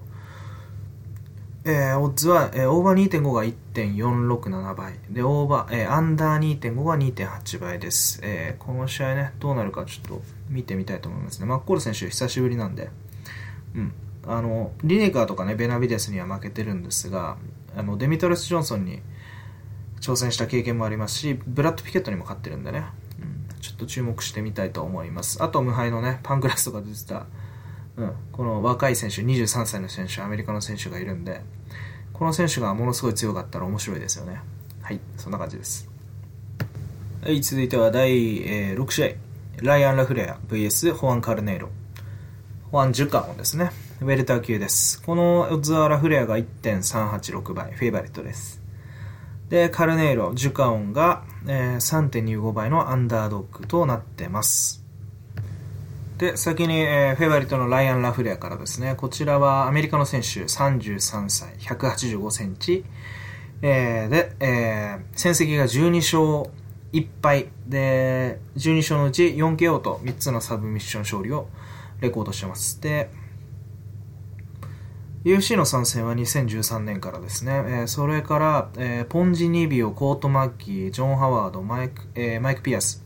えー、オッズは、えー、オーバー2.5が1.467倍。で、オーバー、えー、アンダー2.5が2.8倍です。えー、この試合ね、どうなるかちょっと見てみたいと思いますね。マッコール選手久しぶりなんで、うん。あの、リネカーとかね、ベナビデスには負けてるんですが、あの、デミトレス・ジョンソンに挑戦した経験もありますし、ブラッド・ピケットにも勝ってるんでね、ちょっと注目してみたいと思います。あと無敗のね、パンクラスとか出てた、うん、この若い選手、23歳の選手、アメリカの選手がいるんで、この選手がものすごい強かったら面白いですよね。はい、そんな感じです。はい、続いては第、えー、6試合。ライアン・ラフレア VS ホアン・カルネイロ。ホアン・ジュカオンですね。ウェルター級です。このオッズはラフレアが1.386倍、フェイバリットです。で、カルネイロ、ジュカオンが、えー、3.25倍のアンダードッグとなってます。で、先に、えー、フェイバリットのライアン・ラフレアからですね、こちらはアメリカの選手、33歳、185センチ、えー、で、えー、戦績が12勝1敗で、12勝のうち 4KO と3つのサブミッション勝利をレコードしてます。で、UC の参戦は2013年からですね。えー、それから、えー、ポンジ・ニビオ、コート・マッキー、ジョン・ハワード、マイク、えー、マイクピアス、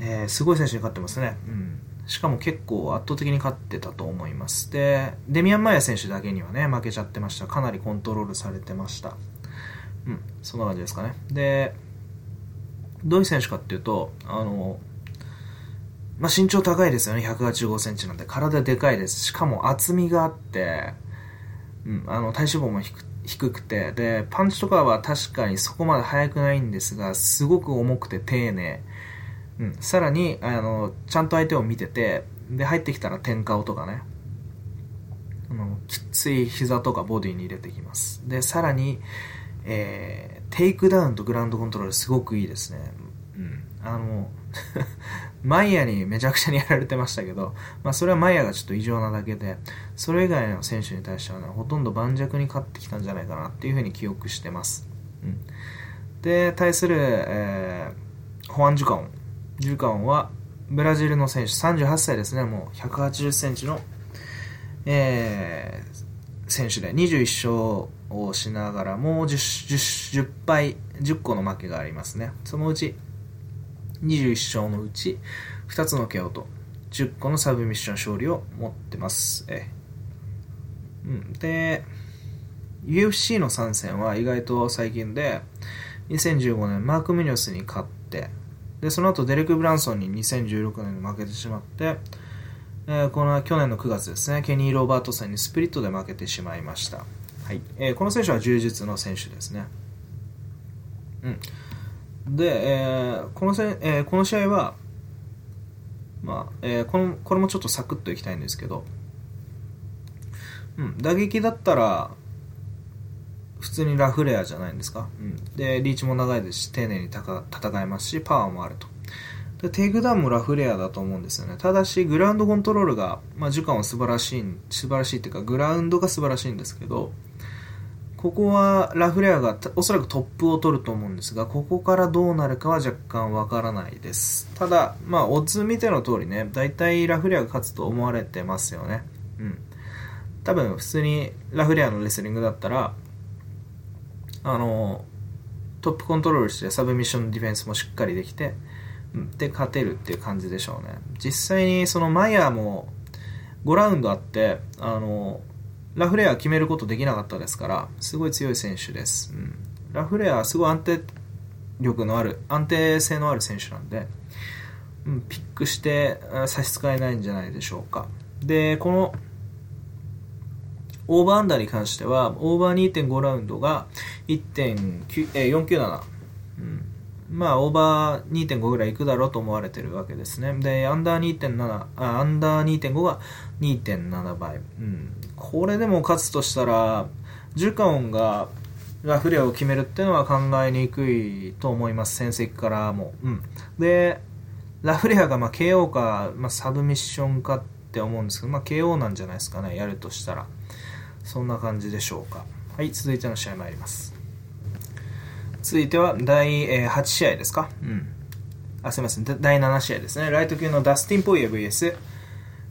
えー、すごい選手に勝ってますね。うん。しかも結構圧倒的に勝ってたと思います。で、デミアン・マイヤ選手だけにはね、負けちゃってました。かなりコントロールされてました。うん、そんな感じですかね。で、どういう選手かっていうと、あの、まあ、身長高いですよね。185センチなんで。体でかいです。しかも厚みがあって、うん、あの体脂肪も低くてでパンチとかは確かにそこまで速くないんですがすごく重くて丁寧、うん、さらにあのちゃんと相手を見ててで入ってきたら転換とかね。あのきつい膝とかボディに入れてきます。でさらに、えー、テイクダウンとグラウンドコントロールすごくいいですね、うん、あのマイヤにめちゃくちゃにやられてましたけど、まあそれはマイヤがちょっと異常なだけで、それ以外の選手に対してはね、ほとんど盤石に勝ってきたんじゃないかなっていうふうに記憶してます。うん、で、対する、えー、ホアン・ジュカオン。ジュカオンは、ブラジルの選手、38歳ですね、もう180センチの、えー、選手で21勝をしながらもう 10, 10, 10敗、10個の負けがありますね。そのうち21勝のうち2つの KO と10個のサブミッション勝利を持ってます。えうん、で、UFC の参戦は意外と最近で、2015年マーク・ミニョスに勝って、で、その後デレク・ブランソンに2016年に負けてしまって、えー、この去年の9月ですね、ケニー・ロバート戦にスプリットで負けてしまいました。はい。えー、この選手は柔術の選手ですね。うん。で、えー、このせ、えー、この試合は、まあえー、このこれもちょっとサクッといきたいんですけど、うん、打撃だったら普通にラフレアじゃないんですか、うん、でリーチも長いですし丁寧に戦えますしパワーもあると。でテイクダウンもラフレアだと思うんですよね。ただしグラウンドコントロールが、まあ、時間は素晴らしい素晴らしいっていうかグラウンドが素晴らしいんですけどここはラフレアがおそらくトップを取ると思うんですが、ここからどうなるかは若干わからないです。ただ、まあ、オッズ見ての通りね、大体ラフレアが勝つと思われてますよね。うん。多分、普通にラフレアのレスリングだったら、あの、トップコントロールしてサブミッションのディフェンスもしっかりできて、で、勝てるっていう感じでしょうね。実際にそのマイヤーも5ラウンドあって、あの、ラフレア決めることできなかったですから、すごい強い選手です。うん、ラフレアはすごい安定力のある、安定性のある選手なんで、うん、ピックして差し支えないんじゃないでしょうか。で、このオーバーアンダーに関しては、オーバー2.5ラウンドが1.497、うん、まあ、オーバー2.5ぐらいいくだろうと思われてるわけですね。で、アンダー2.7、あアンダー2.5が2.7倍。うん。これでも勝つとしたら、ジュカオンがラフレアを決めるっていうのは考えにくいと思います、戦績からも。うん。で、ラフレアがまあ KO か、まあ、サブミッションかって思うんですけど、まあ、KO なんじゃないですかね、やるとしたら。そんな感じでしょうか。はい、続いての試合参ります。続いては第8試合ですかうん。あ、すいません。第7試合ですね。ライト級のダスティン・ポイエ VS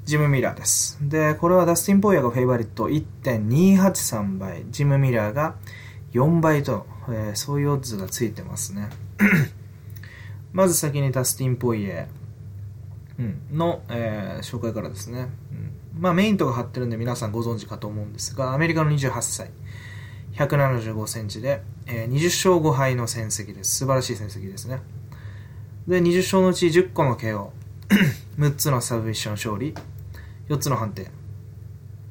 ジム・ミラーです。で、これはダスティン・ポイエがフェイバリット1.283倍、ジム・ミラーが4倍と、えー、そういうオッズがついてますね。*coughs* まず先にダスティン・ポイエ、の、えー、紹介からですね。うん、まあメインとか貼ってるんで皆さんご存知かと思うんですが、アメリカの28歳。175センチで、えー、20勝5敗の戦績です。素晴らしい戦績ですね。で、20勝のうち10個の KO、*coughs* 6つのサブミッション勝利、4つの判定、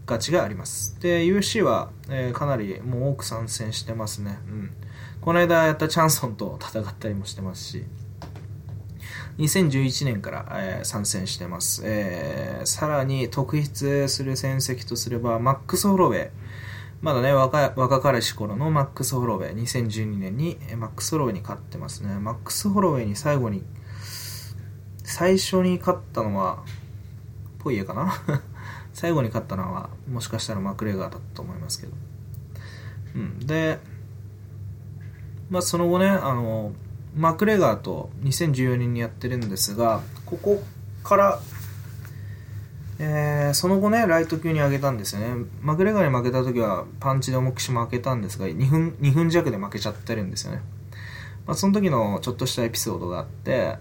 勝ちがあります。で、UFC は、えー、かなりもう多く参戦してますね。うん。この間やったチャンソンと戦ったりもしてますし、2011年から、えー、参戦してます。えー、さらに特筆する戦績とすれば、マックス・ホロウェイ。まだね、若若かりし頃のマックス・ホロウェイ、2012年にマックス・ホロウェイに勝ってますね。マックス・ホロウェイに最後に、最初に勝ったのは、ポイエかな？*laughs* 最後に勝ったのは、もしかしたらマクレガーだと思いますけど。うん。で、まあその後ね、あの、マクレガーと2014年にやってるんですが、ここからえー、その後ね、ライト級に上げたんですよね。マグレガーに負けた時はパンチで重くし負けたんですが、2分、2分弱で負けちゃってるんですよね。まあ、その時のちょっとしたエピソードがあって、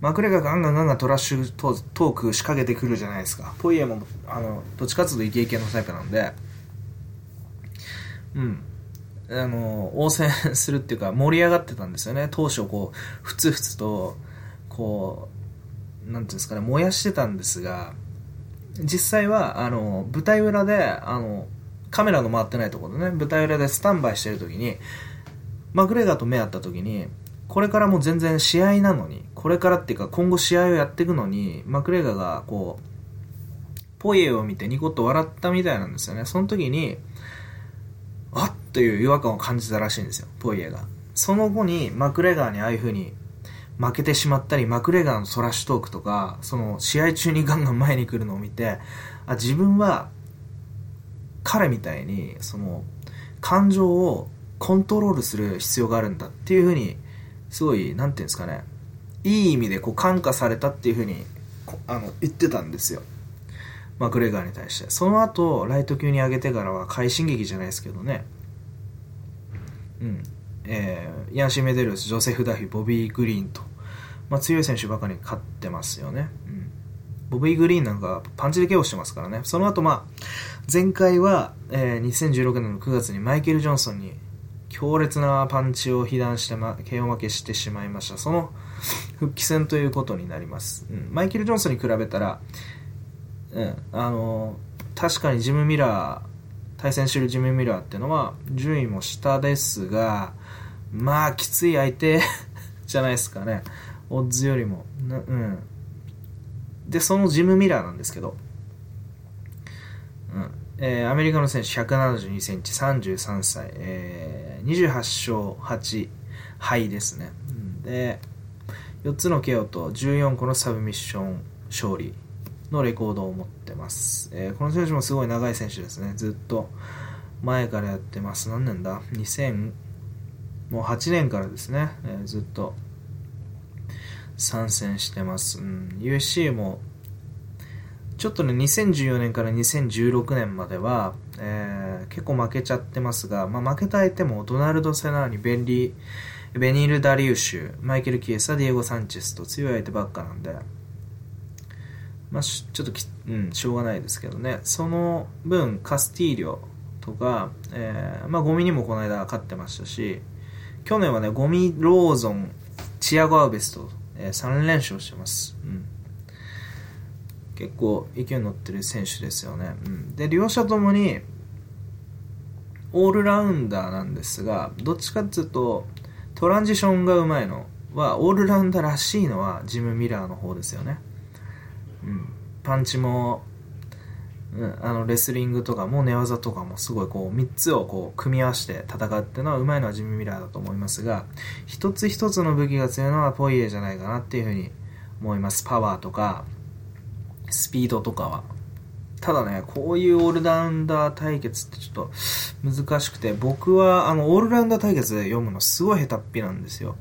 マグレガーがガンガンガンガントラッシュトーク仕掛けてくるじゃないですか。ポイエも、あの、どっちかっていうとイケイケのタイプなんで、うん。あの、応戦するっていうか盛り上がってたんですよね。当初こう、ふつふつと、こう、なんていうんですかね、燃やしてたんですが、実際は、あの、舞台裏で、あの、カメラの回ってないところでね、舞台裏でスタンバイしてる時に、マグレガーと目合った時に、これからもう全然試合なのに、これからっていうか今後試合をやっていくのに、マクレガーがこう、ポイエを見てニコッと笑ったみたいなんですよね。その時に、あっという違和感を感じたらしいんですよ、ポイエが。その後にマクレガーにああいう風に負けてしまったり、マクレガーのトラッシュトークとか、その試合中にガンガン前に来るのを見て、あ、自分は彼みたいに、その感情をコントロールする必要があるんだっていうふうに、すごい、なんていうんですかね、いい意味でこう感化されたっていうふうに、あの、言ってたんですよ。マクレガーに対して。その後、ライト級に上げてからは快進撃じゃないですけどね。うん。えー、ヤンシー・メデルス、ジョセフ・ダフィ、ボビー・グリーンと、まあ、強い選手ばかり勝ってますよね。うん、ボビー・グリーンなんかパンチで KO してますからね。その後、まあ、前回は、えー、2016年の9月にマイケル・ジョンソンに強烈なパンチを被弾して、ま、KO 負けしてしまいました。その復帰戦ということになります。うん、マイケル・ジョンソンに比べたら、うん、あの、確かにジム・ミラー、対戦してるジム・ミラーっていうのは順位も下ですが、まあ、きつい相手 *laughs* じゃないですかね。オッズよりも。うん。で、そのジム・ミラーなんですけど、うん。えー、アメリカの選手172センチ、33歳、えー、28勝8敗ですね。で、4つの KO と14個のサブミッション勝利のレコードを持ってます。えー、この選手もすごい長い選手ですね。ずっと前からやってます。何年だ？2008年からですね、えー、ずっと参戦してます。うん、USC もちょっとね、2014年から2016年までは、えー、結構負けちゃってますが、まあ、負けた相手もドナルド・セナーニ、ベンリー、ベニール・ダリウシュ、マイケル・キエサ、ディエゴ・サンチェスと強い相手ばっかなんで、まあ、ちょっとうん、しょうがないですけどね。その分、カスティーリョとか、えー、まあ、ゴミにもこの間勝ってましたし、去年はね、ゴミ、ローゾン、チアゴ・アウベスと、えー、3連勝してます。うん。結構勢いに乗ってる選手ですよね。うん。で、両者ともに、オールラウンダーなんですが、どっちかっていうと、トランジションがうまいのはオールラウンダーらしいのはジム・ミラーの方ですよね、うん、パンチも、うん、あのレスリングとかも寝技とかもすごいこう3つをこう組み合わせて戦うっていうのはうまいのはジム・ミラーだと思いますが一つ一つの武器が強いのはポイエじゃないかなっていうふうに思います。パワーとかスピードとかは。ただね、こういうオールラウンダー対決ってちょっと難しくて、僕はあの、オールラウンダー対決で読むのすごい下手っぴなんですよ。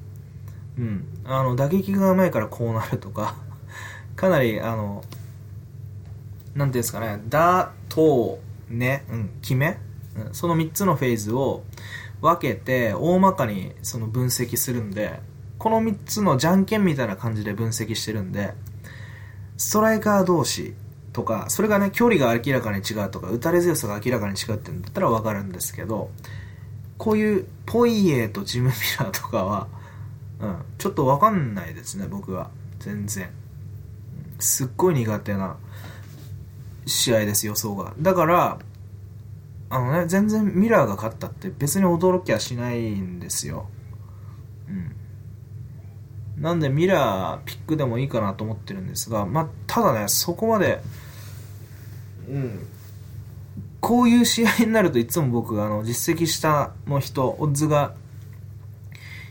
うん。あの、打撃が前からこうなるとか *laughs* かなり、あの、なんていうんですかね、だ、と、ね、うん、決め、うん、その3つのフェーズを分けて、大まかにその分析するんで、この3つのじゃんけんみたいな感じで分析してるんで、ストライカー同士とか、それがね、距離が明らかに違うとか、打たれ強さが明らかに違うってんだったらわかるんですけど、こういうポイエとジム・ミラーとかは、うん、ちょっとわかんないですね、僕は。全然。すっごい苦手な試合です、予想が。だから、あのね、全然ミラーが勝ったって別に驚きはしないんですよ。うん。なんでミラーピックでもいいかなと思ってるんですが、まあ、ただね、そこまで、うん、こういう試合になるといつも僕、あの、実績下の人、オッズが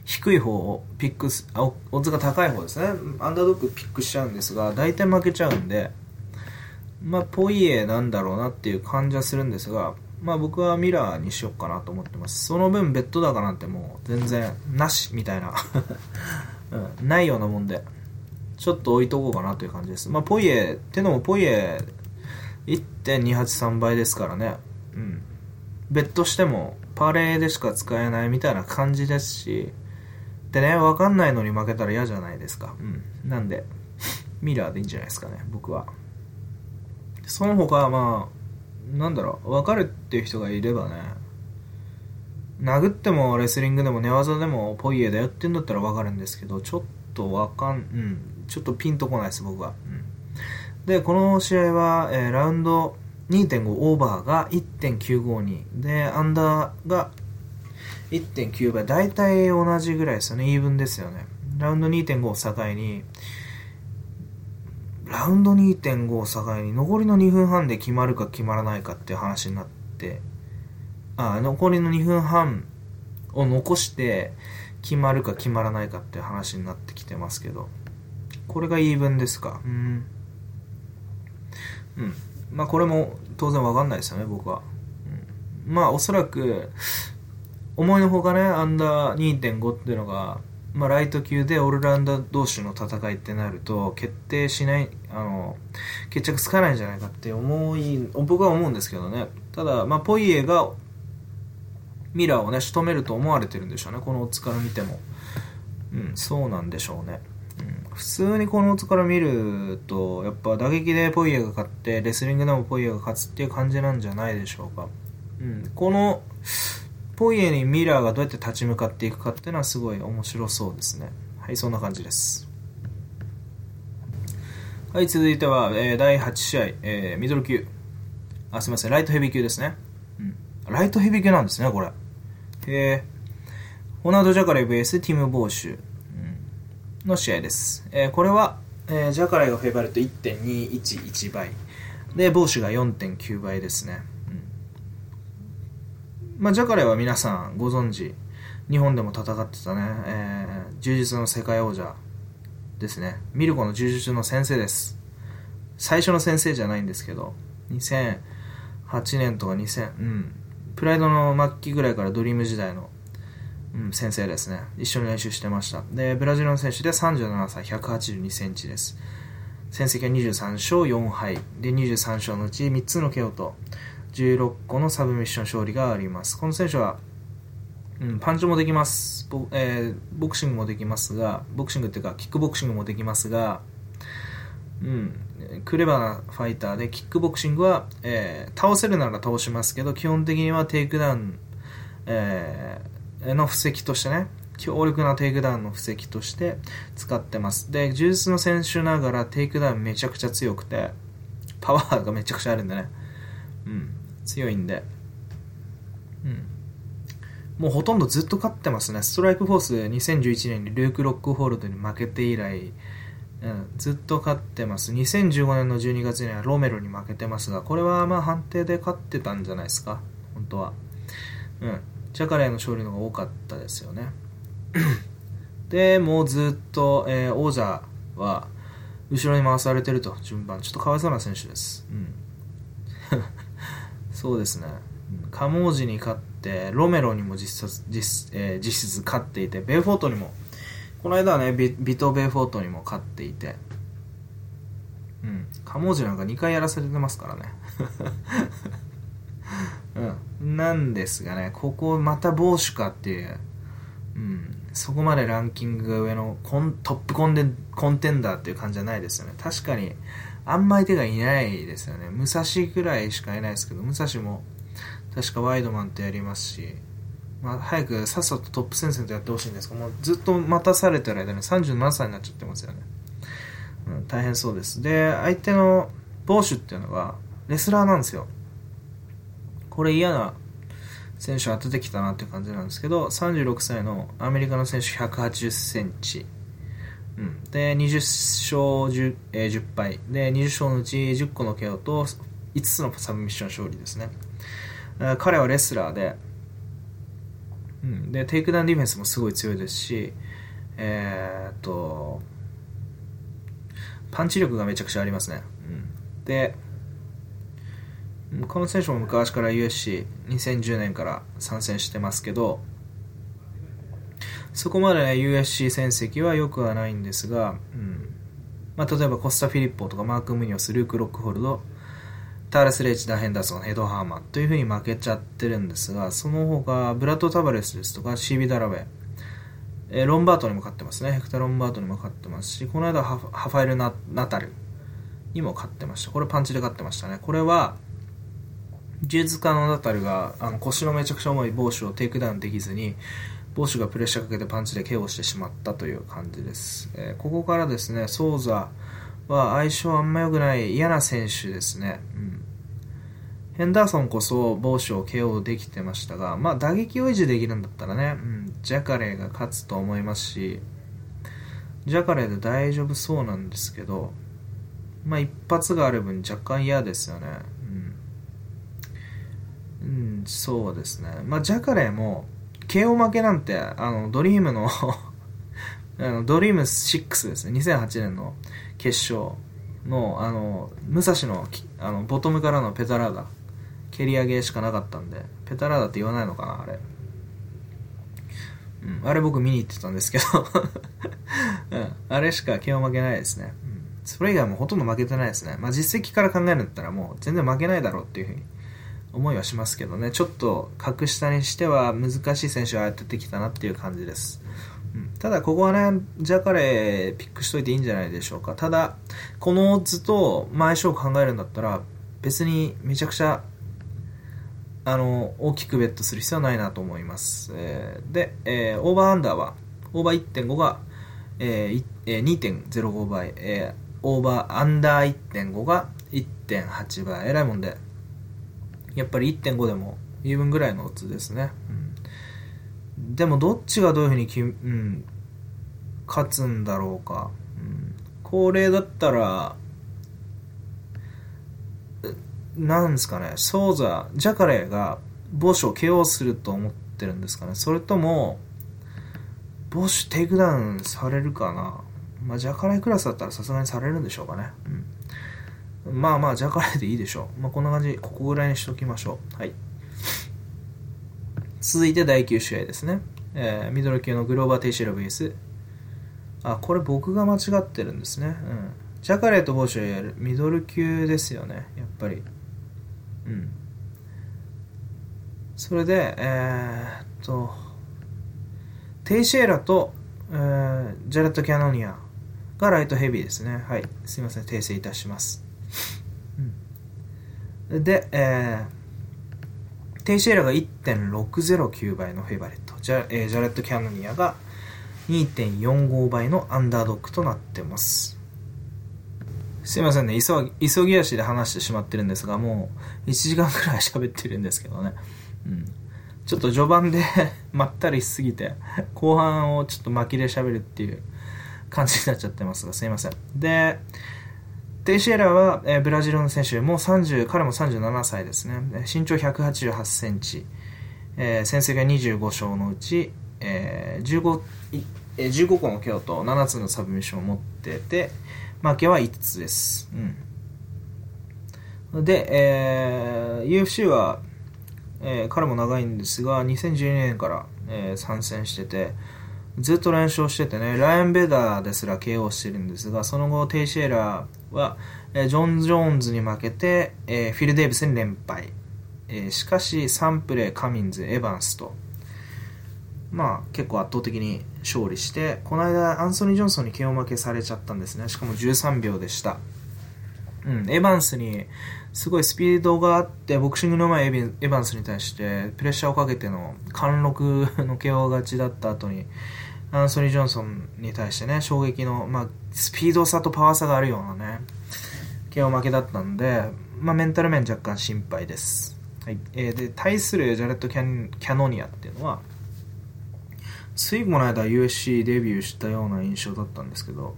低い方をピックす、あ、オッズが高い方ですね。アンダードッグピックしちゃうんですが、大体負けちゃうんで、まあ、ポイエなんだろうなっていう感じはするんですが、まあ僕はミラーにしよっかなと思ってます。その分ベッド高なんてもう全然なしみたいな *laughs* うん、ないようなもんで、ちょっと置いとこうかなという感じです。まあ、ポイエ、ってのもポイエ1.283倍ですからね。うん。ベッドしても、パレーでしか使えないみたいな感じですし、でね、わかんないのに負けたら嫌じゃないですか。うん。なんで、ミラーでいいんじゃないですかね、僕は。その他はまあ、なんだろう、わかるっていう人がいればね、殴ってもレスリングでも寝技でもポイエだよってんだったらわかるんですけど、ちょっとわかん、うん、ちょっとピンとこないです、僕は。うん、で、この試合は、えー、ラウンド2.5オーバーが1.952で、アンダーが1.9倍、大体同じぐらいですよね、イーブンですよね。ラウンド2.5を境に、ラウンド2.5を境に残りの2分半で決まるか決まらないかっていう話になってあ残りの2分半を残して決まるか決まらないかっていう話になってきてますけど。これがイーブンですか？うん。うん。まあこれも当然わかんないですよね僕は、うん、まあおそらく思いのほかねアンダー2.5っていうのがまあ、ライト級でオールラウンダー同士の戦いってなると決定しないあの決着つかないんじゃないかって思い僕は思うんですけどね。ただ、まあ、ポイエがミラーをね仕留めると思われてるんでしょうね。このオッズから見ても。うんそうなんでしょうね、普通にこのオッズから見るとやっぱ打撃でポイエが勝ってレスリングでもポイエが勝つっていう感じなんじゃないでしょうか、うん、このポイエにミラーがどうやって立ち向かっていくかっていうのはすごい面白そうですね。はいそんな感じです。はい続いては、えー、第8試合、えー、ミドル級。あすみません。ライトヘビー級ですね、うん、ライトヘビー級なんですねこれ。えー、ホナード・ジャカレイ VS ティム・ボーシュ。の試合です。えー、これは、えー、ジャカレイがフェイバリット1.211倍。で、ボーシュが4.9倍ですね。うん、まあ、ジャカレイは皆さんご存知、日本でも戦ってたね、えー、柔術の世界王者ですね。ミルコの柔術の先生です。最初の先生じゃないんですけど、2008年とか2000、うん、プライドの末期ぐらいからドリーム時代の、うん、先生ですね。一緒に練習してました。で、ブラジルの選手で37歳、182センチです。戦績は23勝4敗。で、23勝のうち3つの KO と16個のサブミッション勝利があります。この選手は、うん、パンチもできます。ボ,、えー、ボクシングもできますが、ボクシングっていうか、キックボクシングもできますが、うん、クレバーなファイターでキックボクシングは、えー、倒せるなら倒しますけど基本的にはテイクダウン、えー、の布石としてね強力なテイクダウンの布石として使ってますで柔術の選手ながらテイクダウンめちゃくちゃ強くてパワーがめちゃくちゃあるんでねうん強いんでうんもうほとんどずっと勝ってますね。ストライクフォース2011年にルーク・ロックホールドに負けて以来、うん、ずっと勝ってます。2015年の12月にはロメロに負けてますが、これはまあ判定で勝ってたんじゃないですか。本当は。うん。ジャカレーの勝利の方が多かったですよね。で、もうずっと、えー、王者は、後ろに回されてると、順番。ちょっとかわいそうな選手です。うん。*laughs* そうですね。カモージに勝って、ロメロにも実質、実,、えー、実質勝っていて、ベイフォートにも、この間はねビ、ビト・ベイフォートにも勝っていて、うん。カモージなんか2回やらされてますからね。うん。なんですがね、ここまた帽子かっていう、うん。そこまでランキングが上のコントップコンデコンテンダーっていう感じじゃないですよね。確かに、あんまり手がいないですよね。武蔵ぐらいしかいないですけど、武蔵も確かワイドマンとやりますし、まあ、早くさっさとトップ戦線とやってほしいんですけど、もうずっと待たされてる間に37歳になっちゃってますよね。うん、大変そうです。で、相手のボーシュっていうのは、レスラーなんですよ。これ嫌な選手当ててきたなっていう感じなんですけど、36歳のアメリカの選手180センチ。うん、で、20勝 10,、えー、10敗。で、20勝のうち10個の KO と5つのサブミッション勝利ですね。彼はレスラーで、うん、で、テイクダウンディフェンスもすごい強いですし、えー、っと、パンチ力がめちゃくちゃありますね。うん、で、この選手も昔から USC2010 年から参戦してますけど、そこまで、ね、USC 戦績は良くはないんですが、うんまあ、例えばコスタ・フィリッポとかマーク・ムニオス、ルーク・ロックホルド、ターレス・レイチダー・ヘンダーソン、ヘド・ハーマンというふうに負けちゃってるんですが、その他、ブラッド・タバレスですとか、シービ・ダラウェイ、え、ロンバートにも勝ってますね。ヘクタ・ロンバートにも勝ってますし、この間ハファエル・ナタルにも勝ってました。これパンチで勝ってましたね。これは、柔術家のナタルがあの腰のめちゃくちゃ重いボッシュをテイクダウンできずに、ボッシュがプレッシャーかけてパンチで KO してしまったという感じです。えー、ここからですね、ソーザは相性あんま良くない嫌な選手ですね。うんヘンダーソンこそボッシュを KO できてましたが、まあ打撃を維持できるんだったらね、うん、ジャカレーが勝つと思いますし、ジャカレーで大丈夫そうなんですけど、まあ一発がある分若干嫌ですよね。うん、そうですね。まあジャカレーも KO 負けなんて、あの、ドリームの *laughs* あのドリーム6ですね、2008年の決勝の、あの、武蔵のあのボトムからのペタラーダ蹴り上げしかなかったんで、ペタラーダって言わないのかな、あれ。うん、あれ僕見に行ってたんですけど *laughs* うん、あれしか気を負けないですね。うん、それ以外もほとんど負けてないですね。まあ実績から考えるんだったらもう全然負けないだろうっていうふうに思いはしますけどね、ちょっと格下にしては難しい選手が当ててきたなっていう感じです。うん、ただここはね、ジャカレーピックしといていいんじゃないでしょうか。ただ、このオッズと前勝負考えるんだったら、別にめちゃくちゃあの、大きくベットする必要はないなと思います。えー、で、えー、オーバーアンダーは、オーバー1.5が、えーえー、2.05倍、えー、オーバーアンダー1.5が1.8倍。えらいもんで、やっぱり1.5でもイーブンぐらいのオッズですね。うん、でも、どっちがどういうふうにき、うん、勝つんだろうか。うん、これだったら、なんですかね、ソーザ、ジャカレーがボッシュを KO すると思ってるんですかね。それとも、ボッシュテイクダウンされるかな。まあ、ジャカレークラスだったらさすがにされるんでしょうかね。うん。まあまあ、ジャカレーでいいでしょう。まあ、こんな感じ、ここぐらいにしときましょう。はい。続いて第9試合ですね。えー、ミドル級のグローバー・テイシェラ VS。あ、これ僕が間違ってるんですね。うん。ジャカレーとボッシュミドル級ですよね。やっぱり。うん。それで、えー、っと、テイシェーラと、えー、ジャレット・キャノニアがライトヘビーですね。はい。すいません。訂正いたします。で、えー、テイシェーラが1.609倍のフェイバレット。ジャ,、えー、ジャレット・キャノニアが2.45倍のアンダードックとなってます。すいませんね急急ぎ足で話してしまってるんですがもう1時間くらい喋ってるんですけどね、うん、ちょっと序盤で *laughs* まったりしすぎて、後半をちょっと巻きで喋るっていう感じになっちゃってますが、すいません。で、テイシエラは、えー、ブラジルの選手、もう30、彼も37歳ですね。身長188センチ、えー、戦績が25勝のうち、えー、15、えー、15個の KO と7つのサブミッションを持ってて、負けは5つです。うん。で、えー、UFC は、えー、彼も長いんですが、2012年から、えー、参戦してて、ずっと連勝しててね、ライアン・ベダーですら KO してるんですが、その後、テイシェーラは、えー、ジョン・ジョーンズに負けて、えー、フィル・デイビスに連敗。えー、しかし、サンプレー、カミンズ、エヴァンスと、まあ、結構圧倒的に勝利して、この間、アンソニー・ジョンソンに KO 負けされちゃったんですね。しかも13秒でした。うん、エヴァンスにすごいスピードがあって、ボクシングの前エヴァンスに対してプレッシャーをかけての貫禄の KO 勝ちだった後に、アンソニー・ジョンソンに対してね、衝撃の、まあ、スピード差とパワー差があるようなね、KO 負けだったんで、まあ、メンタル面若干心配です。はい。えー、で、対するジャレットキャ・キャノニアっていうのは、ついこの間 USC デビューしたような印象だったんですけど、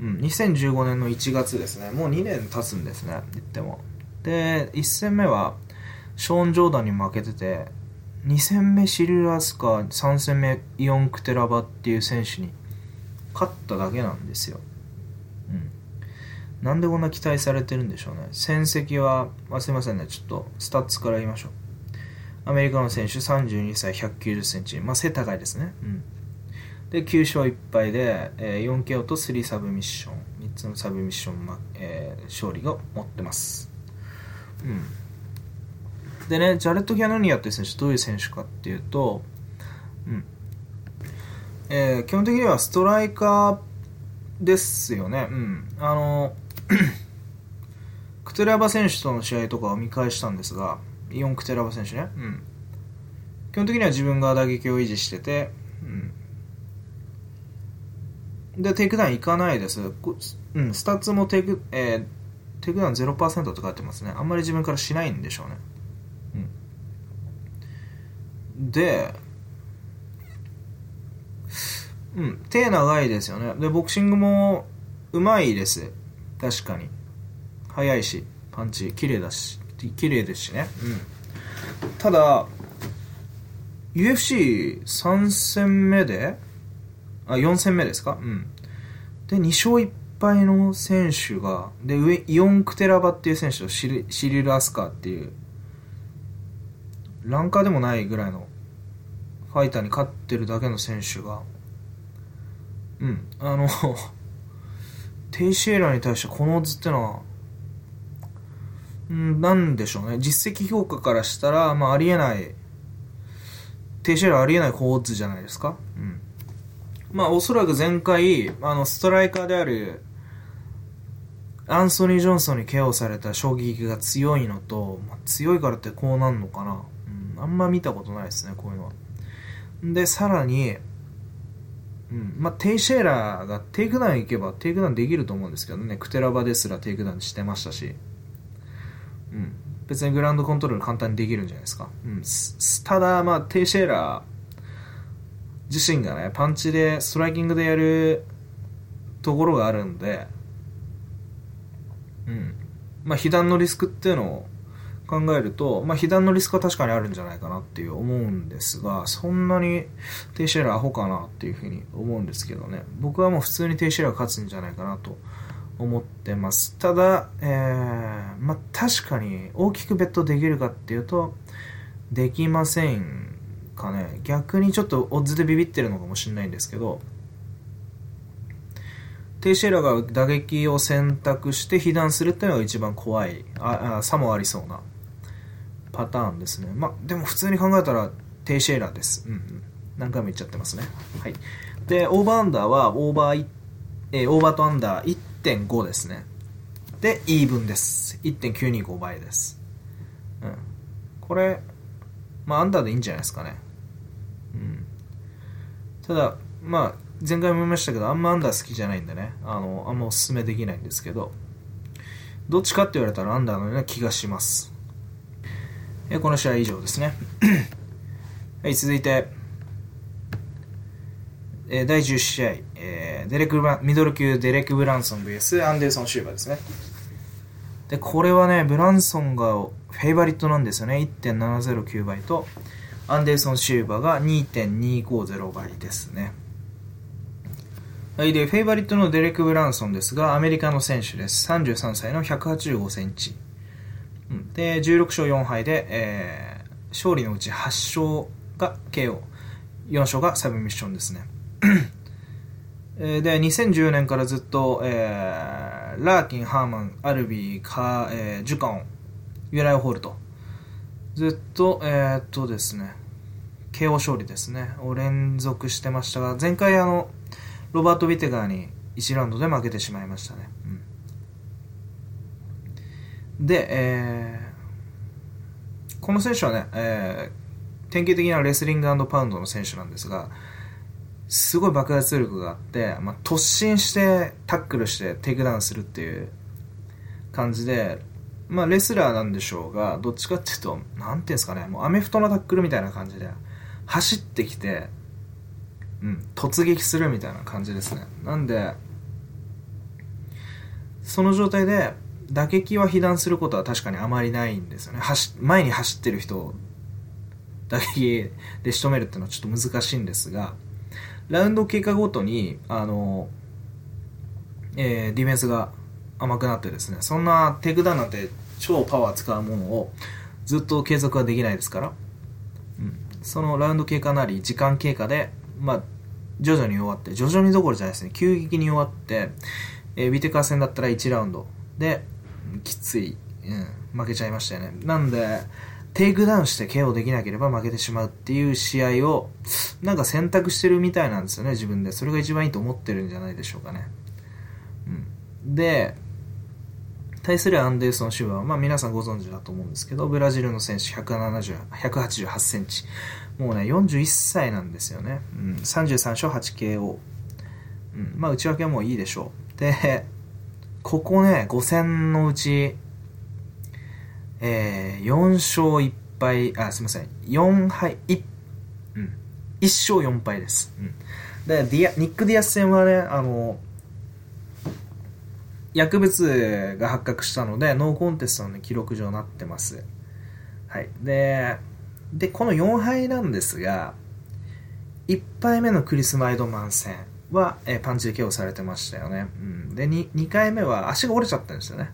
うん、2015年の1月ですね。もう2年経つんですね、言っても。で、1戦目は、ショーン・ジョーダンに負けてて、2戦目シルラスカ、3戦目イオン・クテラバっていう選手に勝っただけなんですよ。うん。なんでこんな期待されてるんでしょうね。戦績は、あ、すいませんね、ちょっとスタッツから言いましょう。アメリカの選手32歳190センチ。まあ背高いですね。うん。で、9勝1敗で、えー、4KO と3サブミッション、3つのサブミッション、まえー、勝利が持ってます。うん。でね、ジャレット・キャノニアっていう選手、どういう選手かっていうと、うん。えー、基本的にはストライカーですよね。うん。あの、*clears throat* クテラバ選手との試合とかを見返したんですが、イオン・クテラバ選手ね。うん。基本的には自分が打撃を維持してて、うん。で、テイクダウンいかないです。うん、スタッツもテイク、えー、テイクダウン0%って書いてますね。あんまり自分からしないんでしょうね。で、うん、手長いですよね。で、ボクシングもうまいです。確かに。速いし、パンチ、綺麗だし、綺麗ですしね。うん。ただ、UFC3 戦目で、あ、4戦目ですか？うん。で、2勝1敗の選手が、で、上、イオン・クテラバっていう選手とシリシリル・アスカーっていう、ランカーでもないぐらいのファイターに勝ってるだけの選手が、うん、あの *laughs* テイシェーラに対してこのオッズってのは、うん、なんでしょうね。実績評価からしたら、まあ、ありえない、テイシェーラありえない高オッズじゃないですか。うん。まあ、おそらく前回、あの、ストライカーである、アンソニー・ジョンソンに KO された衝撃が強いのと、まあ、強いからってこうなんのかな。うん、あんま見たことないですね、こういうのは。で、さらに、うん、まあ、テイシェーラーがテイクダウン行けばテイクダウンできると思うんですけどね、クテラバですらテイクダウンしてましたし、うん、別にグラウンドコントロール簡単にできるんじゃないですか。うん、ただ、まあ、テイシェーラー、自身がね、パンチで、ストライキングでやるところがあるんで、うん。まあ、被弾のリスクっていうのを考えると、まあ、被弾のリスクは確かにあるんじゃないかなっていう思うんですが、そんなにテイシェラアホかなっていうふうに思うんですけどね。僕はもう普通にテイシェラ勝つんじゃないかなと思ってます。ただ、えー、まあ、確かに大きくベットできるかっていうと、できませんかね逆にちょっとオッズでビビってるのかもしれないんですけどテイシェラが打撃を選択して被弾するっていうのが一番怖いああさもありそうなパターンですね。まあでも普通に考えたらテイシェーラーです、うん、うん、何回も言っちゃってますね。はい。でオーバーアンダーはオーバー、えー、オーバーとアンダー1.5ですね。でイーブンです。1.925倍です。うん。これまあアンダーでいいんじゃないですかね。うん。ただ、まあ、前回も言いましたけど、あんまアンダー好きじゃないんでね、あの、あんまおすすめできないんですけど、どっちかって言われたらアンダーのような気がします。えこの試合以上ですね。*clears throat* はい、続いて、え第10試合、えーデレクブラミドル級デレク・ブランソン VS アンデルソン・シューバーですね。で、これはね、ブランソンがフェイバリットなんですよね。1.709倍と、アンデルソン・シューバーが2.250倍ですね。はい、で、フェイバリットのデレク・ブランソンですが、アメリカの選手です。33歳の185センチ。で、16勝4敗で、えー勝利のうち8勝が KO、4勝がサブミッションですね。*clears throat* で、2010年からずっと、えーラーキン、ハーマン、アルビー、カー、えージュカオン、ユライア・ホールと、ずっと、えーっとですね、KO 勝利ですね、を連続してましたが、前回あの、ロバート・ウィテカーに1ラウンドで負けてしまいましたね。で、えーこの選手はね、えー典型的なレスリングパウンドの選手なんですが、すごい爆発力があって、まあ、突進してタックルしてテイクダウンするっていう感じで、まあ、レスラーなんでしょうが、どっちかっていうと、なんていうんですかね、もうアメフトのタックルみたいな感じで、走ってきて、うん、突撃するみたいな感じですね。なんで、その状態で、打撃は被弾することは確かにあまりないんですよね。走前に走ってる人を打撃で仕留めるっていうのはちょっと難しいんですが、ラウンド経過ごとに、あの、えーディフェンスが甘くなってですね、そんなテイクダウンなんて超パワー使うものをずっと継続はできないですから、うん、そのラウンド経過なり時間経過で、まあ、徐々に終わって、徐々にどころじゃないですね、急激に終わって、えーウィテカー戦だったら1ラウンドで、きつい、うん、負けちゃいましたよね。なんで、テイクダウンして KO できなければ負けてしまうっていう試合を、なんか選択してるみたいなんですよね、自分で。それが一番いいと思ってるんじゃないでしょうかね。うん、で、対するアンデルソン・シューバーは、まあ皆さんご存知だと思うんですけど、ブラジルの選手170 188センチ。もうね、41歳なんですよね。うん、33勝 8KO。うん、まあ内訳はもういいでしょう。で、ここね、5戦のうち、えー、4勝1敗、あ、すみません、4敗、1、うん、1勝4敗です。うん。で、ディア、ニック・ディアス戦はね、あの、薬物が発覚したので、ノーコンテストの記録上なってます。はい。で、で、この4敗なんですが、1敗目のクリス・ワイドマン戦は、えーパンチで KO されてましたよね。うん。で、2, 2回目は足が折れちゃったんですよね。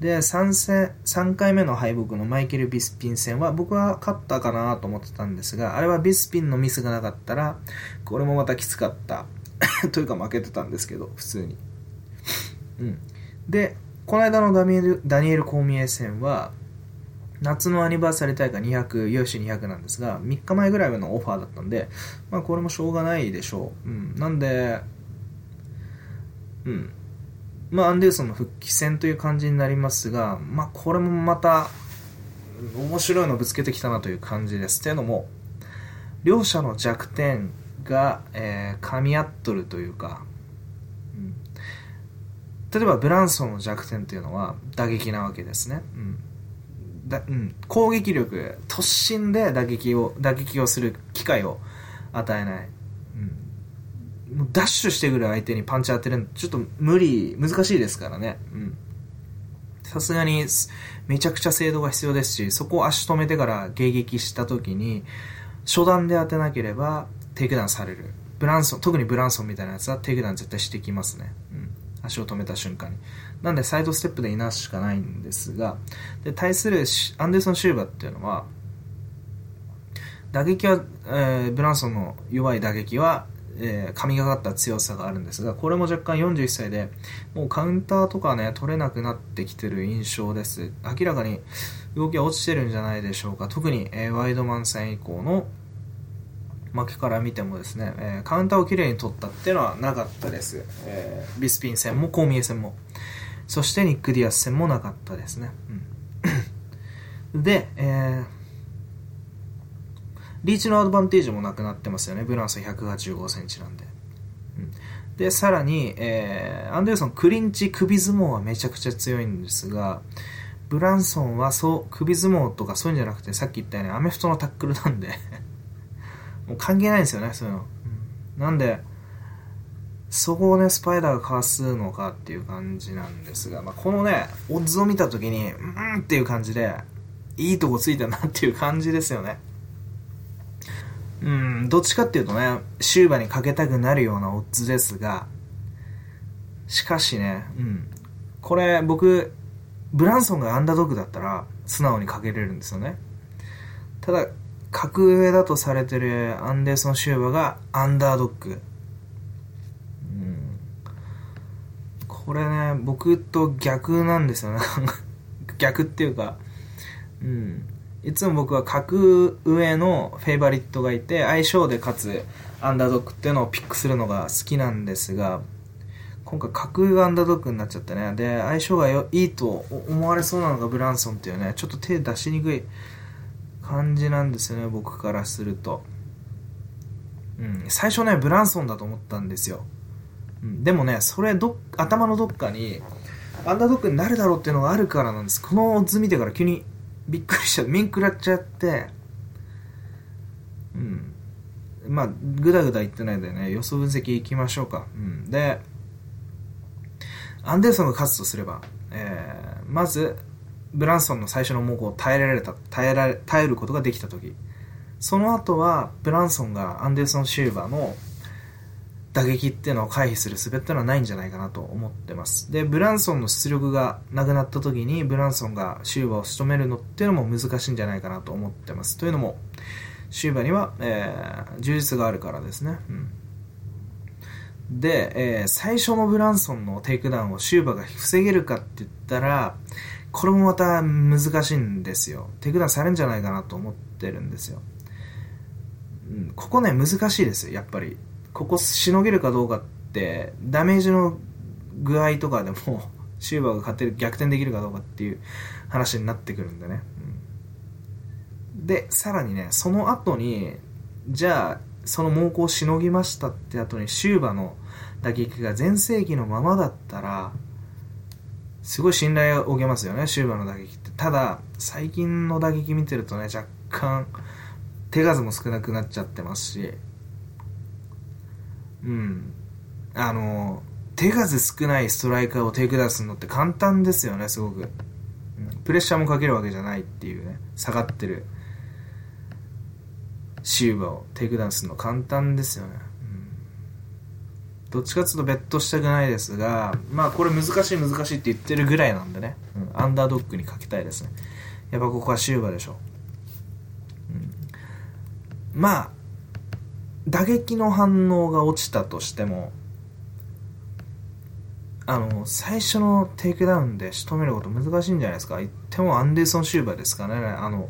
で、3戦、3回目の敗北のマイケル・ビスピン戦は僕は勝ったかなと思ってたんですが、あれはビスピンのミスがなかったら、これもまたきつかった。*laughs* というか負けてたんですけど、普通に。うん。で、この間のダニエル、ダニエル・コーミエ戦は、夏のアニバーサリー大会200、UFC200 なんですが、3日前ぐらいのオファーだったんで、まあこれもしょうがないでしょう。うん。なんで、うん。まあアンデルソンの復帰戦という感じになりますが、まあこれもまた、面白いのぶつけてきたなという感じです。というのも、両者の弱点が、えー噛み合っとるというか、うん例えばブランソンの弱点というのは打撃なわけですね。うんだうん、攻撃力、突進で打撃を、打撃をする機会を与えない。うん、もうダッシュしてくる相手にパンチ当てるのちょっと無理、難しいですからね。さすがにめちゃくちゃ精度が必要ですし、そこを足止めてから迎撃した時に、初段で当てなければテイクダウンされる。ブランソン、特にブランソンみたいなやつはテイクダウン絶対してきますね。うん。足を止めた瞬間に。なんでサイドステップでいなすしかないんですが、で、対するアンデルソン・シューバーっていうのは、打撃は、えーブランソンの弱い打撃は、えー神がかった強さがあるんですが、これも若干41歳で、もうカウンターとかね、取れなくなってきてる印象です。明らかに動きは落ちてるんじゃないでしょうか。特に、えーワイドマン戦以降の負けから見てもですね、えーカウンターをきれいに取ったっていうのはなかったです。えービスピン戦もコーミエ戦も。そしてニック・ディアス戦もなかったですね。うん、で、えーリーチのアドバンテージもなくなってますよね。ブランソン185センチなんで。で、さらに、えーアンデルソン、クリンチ、首相撲はめちゃくちゃ強いんですが、ブランソンはそう、首相撲とかそういうんじゃなくて、さっき言ったようにアメフトのタックルなんで、*laughs* もう関係ないんですよね、そういうの。うん、なんで、そこをね、スパイダーがかすのかっていう感じなんですが、まあ、このね、オッズを見たときに、うんっていう感じで、いいとこついたなっていう感じですよね。うん、どっちかっていうとね、シューバにかけたくなるようなオッズですが、しかしね、うん、これ僕、ブランソンがアンダードッグだったら、素直にかけれるんですよね。ただ、格上だとされてるアンデーソン・シューバがアンダードッグ。これね、僕と逆なんですよね。*laughs* 逆っていうか、うん。いつも僕は格上のフェイバリットがいて、相性で勝つアンダードッグっていうのをピックするのが好きなんですが、今回格上がアンダードッグになっちゃってね。で、相性がいいと思われそうなのがブランソンっていうね、ちょっと手出しにくい感じなんですよね、僕からすると。うん、最初ね、ブランソンだと思ったんですよ。でもね、それど、頭のどっかに、アンダードッグになるだろうっていうのがあるからなんです。この図見てから急にびっくりしちゃう。面食らっちゃって、うん。まあ、ぐだぐだ言ってないでね、予想分析いきましょうか。うん。で、アンデルソンが勝つとすれば、えー、まず、ブランソンの最初の猛攻を耐えられた、耐えられ、耐えることができたとき、その後は、ブランソンがアンデルソン・シューバーの打撃っていうのを回避する術っていうのはないんじゃないかなと思ってます。で、ブランソンの出力がなくなった時に、ブランソンがシューバーを仕留めるのっていうのも難しいんじゃないかなと思ってます。というのも、シューバーには、えー、柔術があるからですね。うん、で、えー、最初のブランソンのテイクダウンをシューバーが防げるかって言ったら、これもまた難しいんですよ。テイクダウンされるんじゃないかなと思ってるんですよ。うん、ここね、難しいですよ、やっぱり。ここしのげるかどうかってダメージの具合とかでも *laughs* シューバーが勝てる逆転できるかどうかっていう話になってくるんでね、うん、でさらにねその後にじゃあその猛攻をしのぎましたって後にシューバーの打撃が全盛期のままだったらすごい信頼を受けますよねシューバーの打撃って。ただ最近の打撃見てるとね若干手数も少なくなっちゃってますしうん。あの、手数少ないストライカーをテイクダンすのって簡単ですよね、すごく。うん、プレッシャーもかけるわけじゃないっていうね、下がってるシューバーをテイクダウンするの簡単ですよね。うん、どっちかっていうとベットしたくないですが、まあこれ難しい難しいって言ってるぐらいなんでね、うん、アンダードッグにかけたいですね。やっぱここはシューバーでしょ。うん、まあ、打撃の反応が落ちたとしてもあの最初のテイクダウンで仕留めること難しいんじゃないですか。言ってもアンデルソン・シューバーですかね。あの、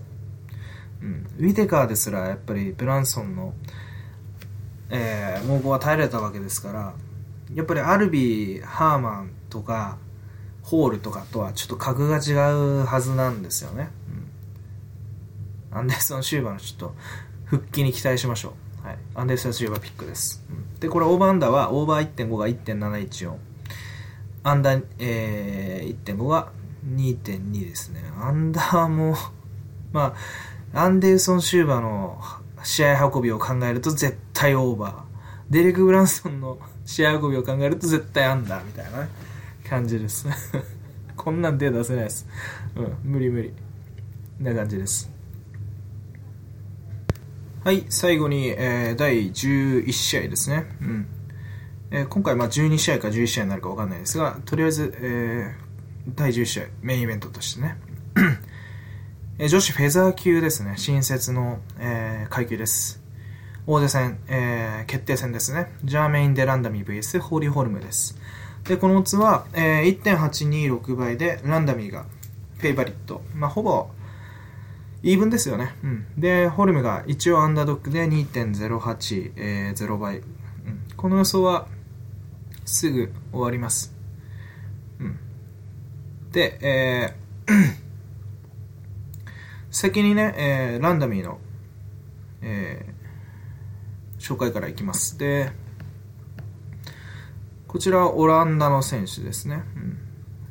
うん、ウィテカーですらやっぱりブランソンの、えー、猛攻は耐えられたわけですからやっぱりアルビーハーマンとかホールとかとはちょっと格が違うはずなんですよね、うん、アンデルソン・シューバーのちょっと復帰に期待しましょう。はい、アンデルソン・シウバピックです、うん、でこれオーバーアンダーはオーバー1.5が1.714アンダー、えー、1.5が2.2ですねアンダーも *laughs* まあアンデルソン・シューバーの試合運びを考えると絶対オーバーデレク・ブランソンの *laughs* 試合運びを考えると絶対アンダーみたいな、感じです *laughs* こんなん手出せないです。うん、無理無理。な感じです。はい、最後に、えー、第11試合ですね。うんえー、今回、まあ、12試合か11試合になるか分かんないですが、とりあえず、えー、第10試合、メインイベントとしてね、*clears throat* えー、女子フェザー級ですね、新設の、えー、階級です。大手戦、えー、決定戦ですね。ジャーメイン・デ・ランダミー VS ホーリー・ホルムです。で、このオッズは、えー、1.826倍でランダミーがフェイバリット。まあ、ほぼ、イーブンですよね。うん。で、ホルムが一応アンダードックで2.08、えー、0倍、うん。この予想はすぐ終わります。うん。で、えー *clears throat* 先にね、えー、ランダミーの、えー、紹介からいきます。で、こちらはオランダの選手ですね。うん、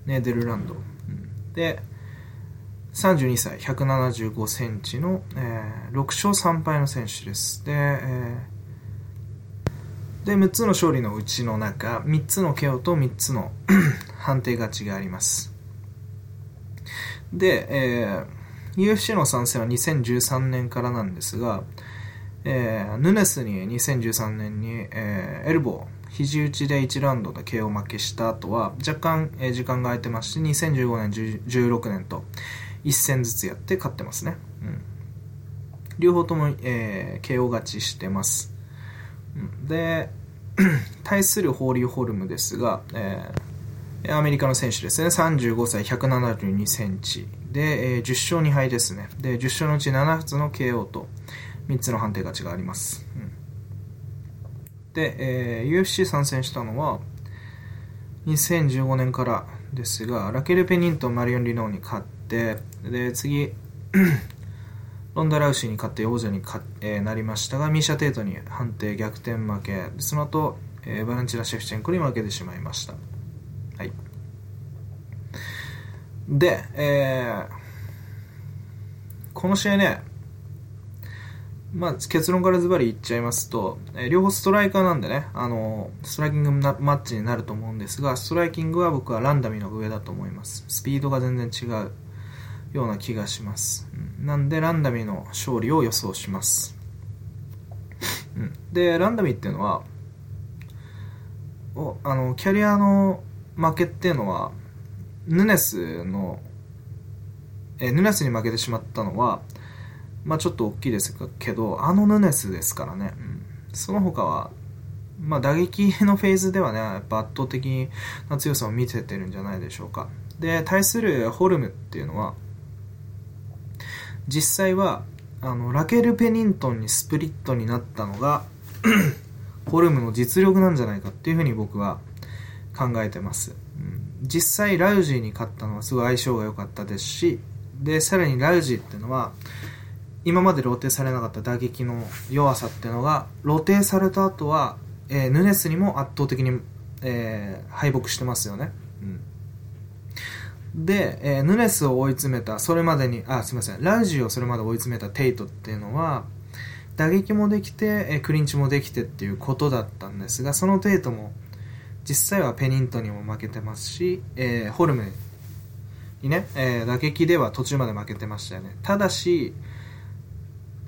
ネーデルランド。うん、で、32歳、175センチの、えー、6勝3敗の選手です。で、えー、で、6つの勝利のうちの中、3つの KO と3つの *clears throat* 判定勝ちがあります。で、えー、UFC の参戦は2013年からなんですが、えー、ヌネスに2013年に、えー、エルボー、肘打ちで1ラウンドで KO 負けした後は若干、えー、時間が空いてまして2015年16年と1戦ずつやって勝ってますね、うん、両方とも、えー、KO 勝ちしてます、で *clears throat* 対するホーリー・ホルムですが、えー、アメリカの選手ですね。35歳172センチ。で、えー、10勝2敗ですね。で10勝のうち7つの KO と3つの判定勝ちがあります、うん。で、えー、UFC 参戦したのは2015年からですがラケル・ペニンとマリオン・リノーに勝ってで次 *clears throat* ロンダ・ラウシーに勝って王者に、えー、なりましたがミーシャ・テイトに判定逆転負け。その後、えー、バランチラ・シェフチェンコに負けてしまいました。はい。で、えー、この試合ねまあ、結論からズバリ言っちゃいますと、えー、両方ストライカーなんでね、あのー、ストライキングマッチになると思うんですが、ストライキングは僕はランダミの上だと思います。スピードが全然違う。ような気がします。うん、なんで、ランダミの勝利を予想します。うん、で、ランダミーっていうのは、おあのキャリアの負けっていうのは、ヌネスの、えヌネスに負けてしまったのは、まあちょっと大きいですけど、あのヌネスですからね。うん、その他は、まあ打撃のフェーズではね、やっぱ圧倒的な強さを見せてるんじゃないでしょうか。で、対するホルムっていうのは、実際は、あの、ラケル・ペニントンにスプリットになったのが *clears throat* ホルムの実力なんじゃないかっていうふうに僕は考えてます。うん、実際、ラウジーに勝ったのはすごい相性が良かったですし、で、さらにラウジーっていうのは、今まで露呈されなかった打撃の弱さっていうのが露呈された後は、えー、ヌネスにも圧倒的に、えー、敗北してますよね、で、えー、ヌネスを追い詰めたそれまでにあすみません。ラウジーをそれまで追い詰めたテイトっていうのは打撃もできて、えー、クリンチもできてっていうことだったんですがそのテイトも実際はペニントにも負けてますし、えー、ホルムにね、えー、打撃では途中まで負けてましたよね。ただし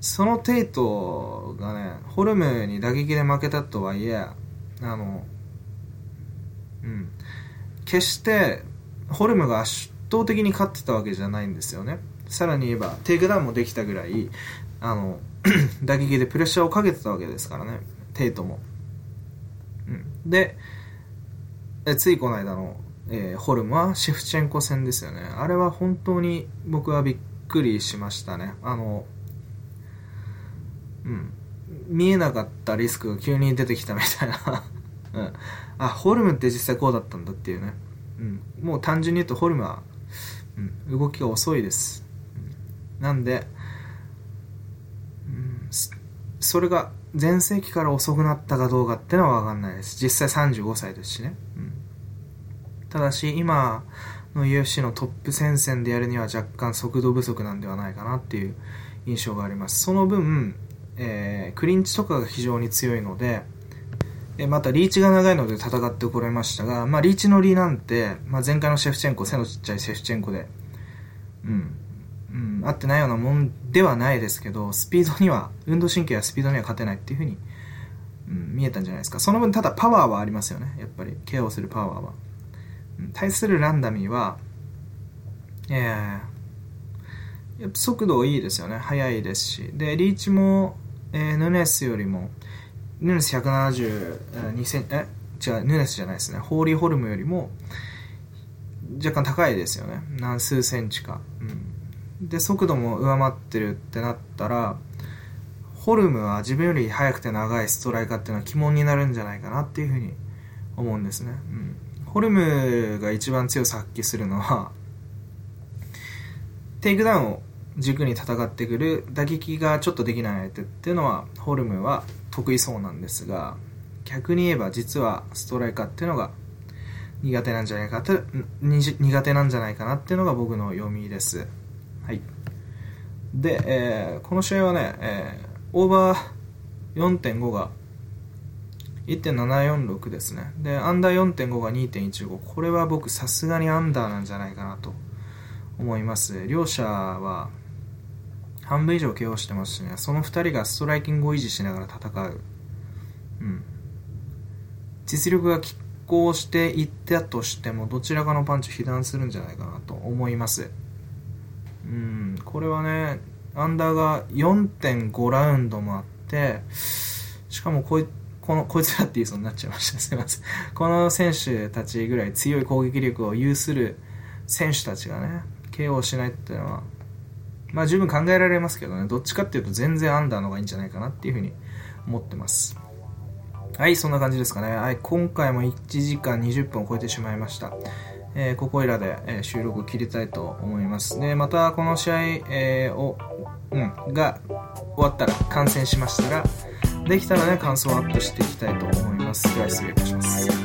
そのテイトがね、ホルムに打撃で負けたとはいえ、あの、うん、決してホルムが圧倒的に勝ってたわけじゃないんですよね。さらに言えば、テイクダウンもできたぐらい、あの、*clears throat* 打撃でプレッシャーをかけてたわけですからね、テイトも。うん、で、ついこの間の、えー、ホルムはシェフチェンコ戦ですよね。あれは本当に僕はびっくりしましたね。あの、うん、見えなかったリスクが急に出てきたみたいな *laughs* うん、あホルムって実際こうだったんだっていうね、うん、もう単純に言うとホルムは、うん、動きが遅いです、うん、なんで、うん、それが前世紀から遅くなったかどうかってのは分かんないです。実際35歳ですしね、うん、ただし今の UFC のトップ戦線でやるには若干速度不足なんではないかなっていう印象があります。その分えー、クリンチとかが非常に強いので、えまたリーチが長いので戦ってこられましたが、まあ、リーチのリなんて、まあ、前回のシェフチェンコ背のちっちゃいシェフチェンコで、うん、うん、合ってないようなもんではないですけどスピードには運動神経やスピードには勝てないっていうふうに、うん、見えたんじゃないですか。その分ただパワーはありますよね。やっぱりケアをするパワーは、うん、対するランダミーはえー、やっぱ速度いいですよね。速いですし。でリーチもえー、ヌネスよりも、ヌネス172センえ、違う、ヌネスじゃないですね。ホーリーホルムよりも、若干高いですよね。何数センチか。うん。で、速度も上回ってるってなったら、ホルムは自分より速くて長いストライカーっていうのは鬼門になるんじゃないかなっていうふうに思うんですね。うん。ホルムが一番強さ発揮するのは、テイクダウンを軸に戦ってくる打撃がちょっとできない相手っていうのはホルムは得意そうなんですが逆に言えば実はストライカーっていうのが苦手なんじゃないかと苦手なんじゃないかなっていうのが僕の読みですはいで、えーこの試合はね、えーオーバー4.5が1.746ですね。で、アンダー4.5が2.15。これは僕さすがにアンダーなんじゃないかなと思います。両者は半分以上 KO してますしね、その2人がストライキングを維持しながら戦う。うん。実力が拮抗していったとしても、どちらかのパンチ被弾するんじゃないかなと思います。うん、これはね、アンダーが4.5ラウンドもあって、しかもこいこのこいつらって言いそうになっちゃいました。*laughs* すいません。この選手たちぐらい強い攻撃力を有する選手たちがね、KO しないっていうのは、まあ十分考えられますけどね、どっちかっていうと全然アンダーの方がいいんじゃないかなっていうふうに思ってます。はい、そんな感じですかね。はい、今回も1時間20分を超えてしまいました。えーここいらで、えー収録を切りたいと思います。で、またこの試合、えーを、うん、が終わったら、観戦しましたら、できたらね、感想をアップしていきたいと思います。では失礼いたします。